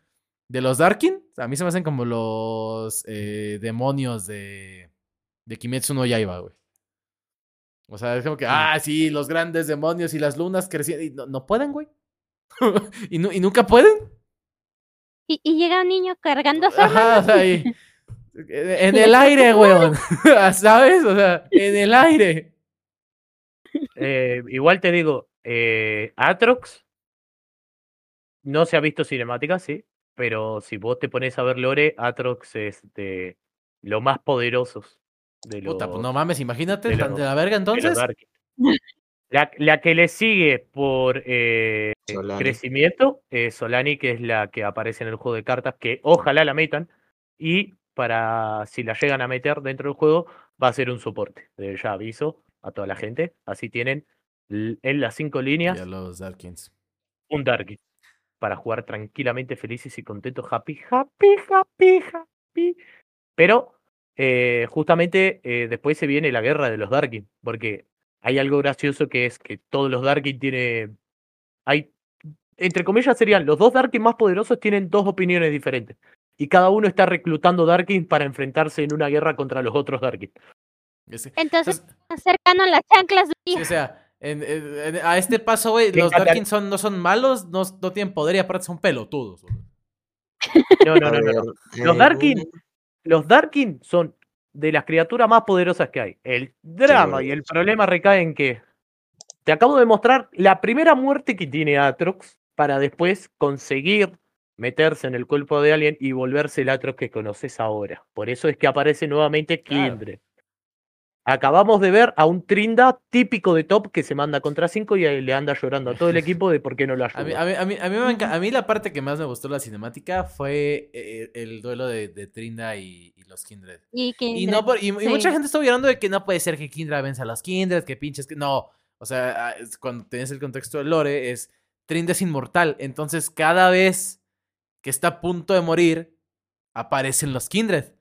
Speaker 2: de los Darkin, a mí se me hacen como los eh, demonios de, de Kimetsu no Yaiba, güey. O sea, es como que, ah, sí, los grandes demonios y las lunas creciendo. Y no, no pueden, güey. y, nu- y nunca pueden.
Speaker 6: Y, y llega un niño cargando
Speaker 2: Ajá, o sea, y- en el aire, weón. ¿Sabes? O sea, en el aire.
Speaker 1: eh, igual te digo, eh, Atrox no se ha visto cinemática, sí, pero si vos te pones a ver Lore, Atrox es de los más poderosos de los,
Speaker 2: Puta, pues no mames, imagínate,
Speaker 1: de
Speaker 2: tan
Speaker 1: los-
Speaker 2: de la verga entonces.
Speaker 1: La, la que le sigue por eh, crecimiento es Solani, que es la que aparece en el juego de cartas, que ojalá la metan. Y para si la llegan a meter dentro del juego, va a ser un soporte. Eh, ya aviso a toda la gente. Así tienen en las cinco líneas
Speaker 2: Y a los Darkins.
Speaker 1: un Darkin. Para jugar tranquilamente, felices y contentos. Happy, happy, happy, happy. Pero eh, justamente eh, después se viene la guerra de los Darkin. Porque hay algo gracioso que es que todos los Darkin tienen. Hay. Entre comillas serían los dos Darkin más poderosos tienen dos opiniones diferentes. Y cada uno está reclutando Darkin para enfrentarse en una guerra contra los otros Darkin.
Speaker 6: Entonces,
Speaker 2: entonces,
Speaker 6: cercano a las chanclas.
Speaker 2: sí, o sea, en- en- en- a este paso, güey, los Darkins son, no son malos, no, no tienen poder y aparte son pelotudos.
Speaker 1: No, no, no, no. Los Darkin Los Darkin son de las criaturas más poderosas que hay. El drama y el
Speaker 4: sí.
Speaker 1: problema recae en que te acabo de mostrar la primera muerte que tiene Atrox para después conseguir meterse en el cuerpo de alguien y volverse el Atrox que conoces ahora. Por eso es que aparece nuevamente
Speaker 2: Claro.
Speaker 1: Kindred. Acabamos de ver a un Trinda típico de top que se manda contra 5 y le anda llorando a todo el equipo de por qué no lo ayuda.
Speaker 2: A mí, a, mí, a, mí, a, mí me enca- a mí la parte que más me gustó de la cinemática fue eh, el duelo de, de Trinda y, y los Kindred.
Speaker 6: Y, que
Speaker 2: Y, no por- y, y
Speaker 6: sí.
Speaker 2: mucha gente está llorando de que no puede ser que Kindra venza a los Kindred, que pinches que no. O sea, ah, es- cuando tienes el contexto de Lore, es Trinda es inmortal. Entonces, cada vez que está a punto de morir, aparecen los Kindred.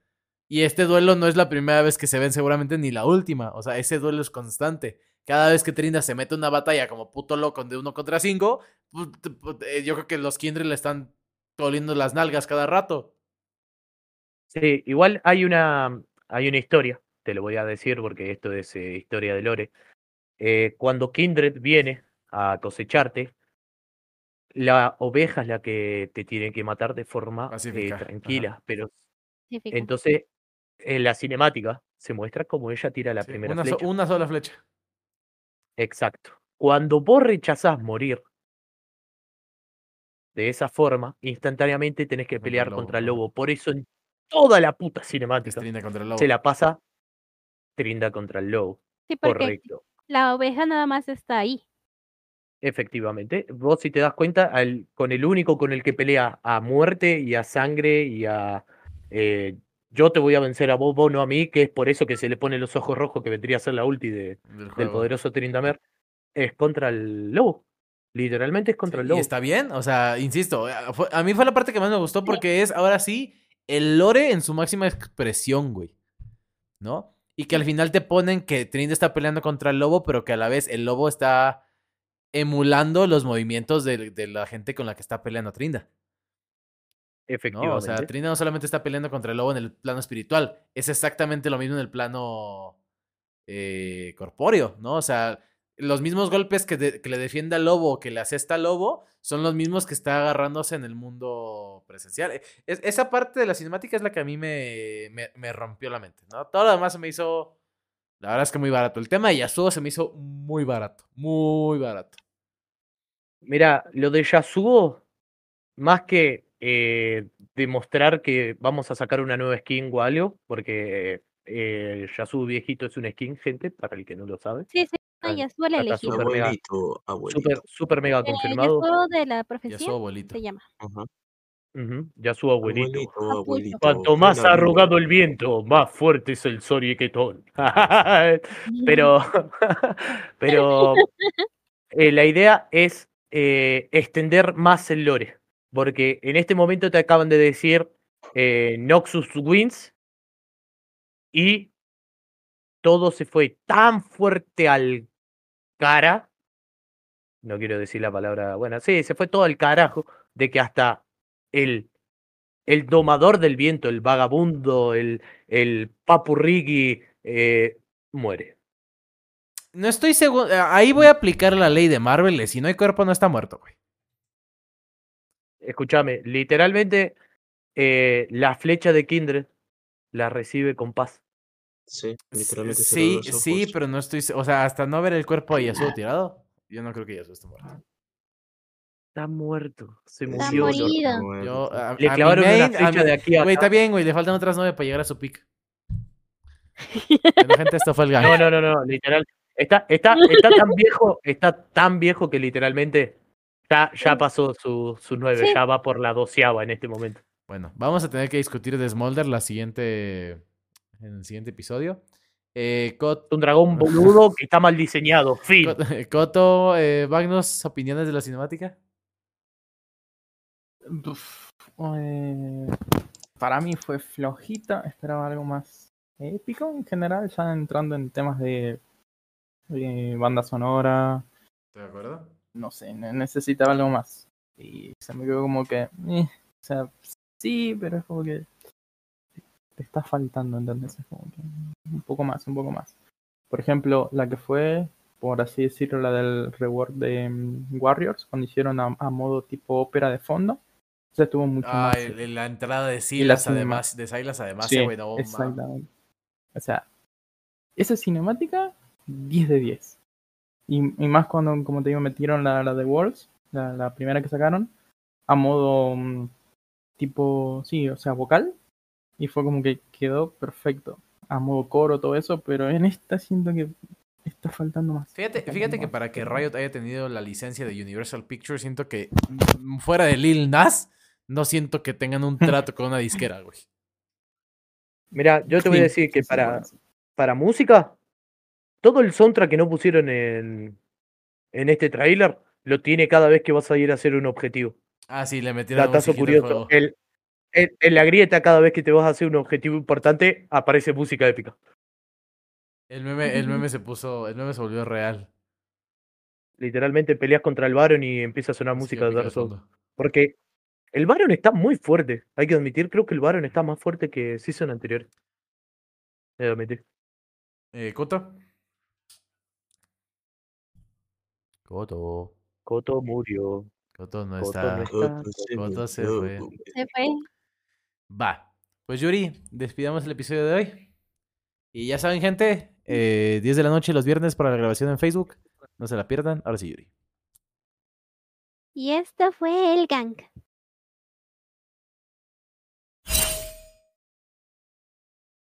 Speaker 2: Y este duelo no es la primera vez que se ven, seguramente ni la última. O sea, ese duelo es constante. Cada vez que Trinda se mete en una batalla como puto loco de uno contra cinco, eh, yo creo que los Kindred le están doliendo las nalgas cada rato.
Speaker 1: Sí, igual hay una, hay una historia, te lo voy a decir porque esto es eh, historia de Lore. Eh, cuando Kindred viene a cosecharte, la oveja es la que te tiene que matar de forma eh,
Speaker 2: ajá.
Speaker 1: tranquila, pero entonces en la cinemática se muestra cómo ella tira la
Speaker 2: Sí,
Speaker 1: primera
Speaker 2: una, so-
Speaker 1: flecha.
Speaker 2: una sola flecha.
Speaker 1: Exacto. Cuando vos rechazás morir de esa forma, instantáneamente tenés que
Speaker 2: el
Speaker 1: pelear
Speaker 2: lobo,
Speaker 1: contra el lobo. Por eso en toda la puta cinemática
Speaker 2: Trinda contra el lobo.
Speaker 1: se la pasa Trinda contra el lobo.
Speaker 6: Sí, porque
Speaker 1: Correcto.
Speaker 6: la oveja nada más está ahí.
Speaker 1: Efectivamente. Vos si te das cuenta, al- con el único con el que pelea a muerte y a sangre y a eh, yo te voy a vencer a vos, vos no a mí, que es por eso que se le pone los ojos rojos que vendría a ser la ulti de,
Speaker 2: del
Speaker 1: poderoso Trindamer, es contra el lobo. Literalmente es contra el
Speaker 2: y
Speaker 1: lobo.
Speaker 2: está bien, o sea, insisto, eh, a mí fue la parte que más me gustó porque es ahora sí el lore en su máxima expresión, güey. ¿No? Y que al final te ponen que Trinda está peleando contra el lobo, pero que a la vez el lobo está emulando los movimientos de, de la gente con la que está peleando Trinda. ¿No?
Speaker 1: Efectivamente.
Speaker 2: O sea, Trinda no solamente está peleando contra el lobo en el plano espiritual, es exactamente lo mismo en el plano eh, corpóreo, ¿no? O sea, los mismos golpes que, de- que le defiende al lobo, que le asesta al lobo, son los mismos que está agarrándose en el mundo presencial. Es- esa parte de la cinemática es la que a mí me, me, me rompió la mente, ¿no? Todo lo demás se me hizo, la verdad es que muy barato. El tema de Yasuo se me hizo muy barato, muy barato.
Speaker 1: Mira, lo de Yasuo, más que eh, demostrar que vamos a sacar una nueva skin o algo, porque eh, el Yasuo viejito es un skin, gente, para el que no lo sabe.
Speaker 6: Sí, sí,
Speaker 1: Ah,
Speaker 6: no, Yasuo el elegido.
Speaker 1: súper mega-
Speaker 4: Abuelito, abuelito.
Speaker 1: Super, super mega
Speaker 6: Eh,
Speaker 1: confirmado.
Speaker 6: Yasuo de la profecía
Speaker 2: Yasuo abuelito.
Speaker 6: se llama.
Speaker 4: Ajá.
Speaker 1: Ujú, Yasuo abuelito.
Speaker 4: Abuelito,
Speaker 6: Abuelito.
Speaker 4: abuelito.
Speaker 1: Cuanto más arrugado el viento, más fuerte es el Soriequetón. pero, pero eh, la idea es eh, extender más el lore. Porque en este momento te acaban de decir eh, Noxus Wins y todo se fue tan fuerte al cara. No quiero decir la palabra. Bueno, sí, se fue todo al carajo de que hasta el, el domador del viento, el vagabundo, el, el eh, muere.
Speaker 2: No estoy seguro, ahí voy a aplicar la ley de Marvel, de si no hay cuerpo no está muerto, güey.
Speaker 1: Escúchame, literalmente eh, la flecha de Kindred la recibe con paz.
Speaker 4: Sí, literalmente
Speaker 2: Sí, sí, pero no estoy, o sea, hasta no ver el cuerpo de Yasuo tirado, yo no creo que Yasuo esté muerto.
Speaker 1: Está muerto, se
Speaker 6: Está
Speaker 1: murió.
Speaker 6: morido.
Speaker 2: Yo, a,
Speaker 1: Le
Speaker 2: a
Speaker 1: clavaron
Speaker 2: main-
Speaker 1: una flecha
Speaker 2: mi-
Speaker 1: de aquí a
Speaker 2: Güey, está bien, güey, le faltan otras nueve para llegar a su pick. Bueno, gente, esto fue el gang.
Speaker 1: No, no, no, no, literal. Está, está, está tan viejo, está tan viejo que literalmente ya, ya pasó su, su nueve,
Speaker 6: Sí.
Speaker 1: ya va por la doceava en este momento.
Speaker 2: Bueno, vamos a tener que discutir de Smolder la siguiente, en el siguiente episodio. Eh, Cot-
Speaker 1: un dragón boludo que está mal diseñado. Fin.
Speaker 2: Cot- Coto, eh, Magnus, opiniones de la cinemática.
Speaker 5: Uf, eh, para mí fue flojita, esperaba algo más épico en general, ya entrando en temas de, de banda sonora,
Speaker 2: ¿De acuerdo?
Speaker 5: No sé, ne- necesitaba algo más. Y se me quedó como que, eh, o sea, sí, pero es como que te está faltando, ¿entendés? Es como que un poco más, un poco más. Por ejemplo, la que fue, por así decirlo, la del rework de mm, Warriors, cuando hicieron a, a modo tipo ópera de fondo, o sea, tuvo mucho
Speaker 2: Ah,
Speaker 5: más.
Speaker 2: el- la entrada de
Speaker 5: la
Speaker 2: Silas, además, de Silas, además,
Speaker 5: Sí,
Speaker 2: no, ma-
Speaker 5: exactamente. O sea, esa cinemática, 10 de 10. Y, y más cuando, como te digo, metieron la, la de Worlds, la, la primera que sacaron, a modo mm, tipo, sí, o sea, vocal. Y fue como que quedó perfecto. A modo coro, todo eso, pero en esta siento que está faltando más.
Speaker 2: Fíjate, fíjate que
Speaker 5: más.
Speaker 2: para que Riot haya tenido la licencia de Universal Pictures, siento que mm, fuera de Lil Nas, no siento que tengan un trato con una disquera, güey.
Speaker 1: Mira, yo te voy a decir que para, para música, todo el soundtrack que no pusieron en, en este tráiler lo tiene cada vez que vas a ir a hacer un objetivo.
Speaker 2: Ah, sí, le metieron
Speaker 1: Datazo curioso.
Speaker 2: juego.
Speaker 1: El, en, la grieta, cada vez que te vas a hacer un objetivo importante, aparece música épica.
Speaker 2: El meme, el meme se puso, el meme se volvió real.
Speaker 1: Literalmente peleas contra el Baron y empieza a sonar música de Dark Souls. Porque el Baron está muy fuerte. Hay que admitir, creo que el Baron está más fuerte que season anterior. He de admitir.
Speaker 2: Eh, Coto. Coto.
Speaker 1: Coto murió.
Speaker 2: Coto no
Speaker 1: Coto
Speaker 2: está.
Speaker 1: no está.
Speaker 2: Coto se fue.
Speaker 6: Se fue.
Speaker 2: Va. Pues Yuri, despidamos el episodio de hoy. Y ya saben, gente, eh, 10 de la noche los viernes para la grabación en Facebook. No se la pierdan. Ahora sí, Yuri.
Speaker 6: Y esto fue el gang.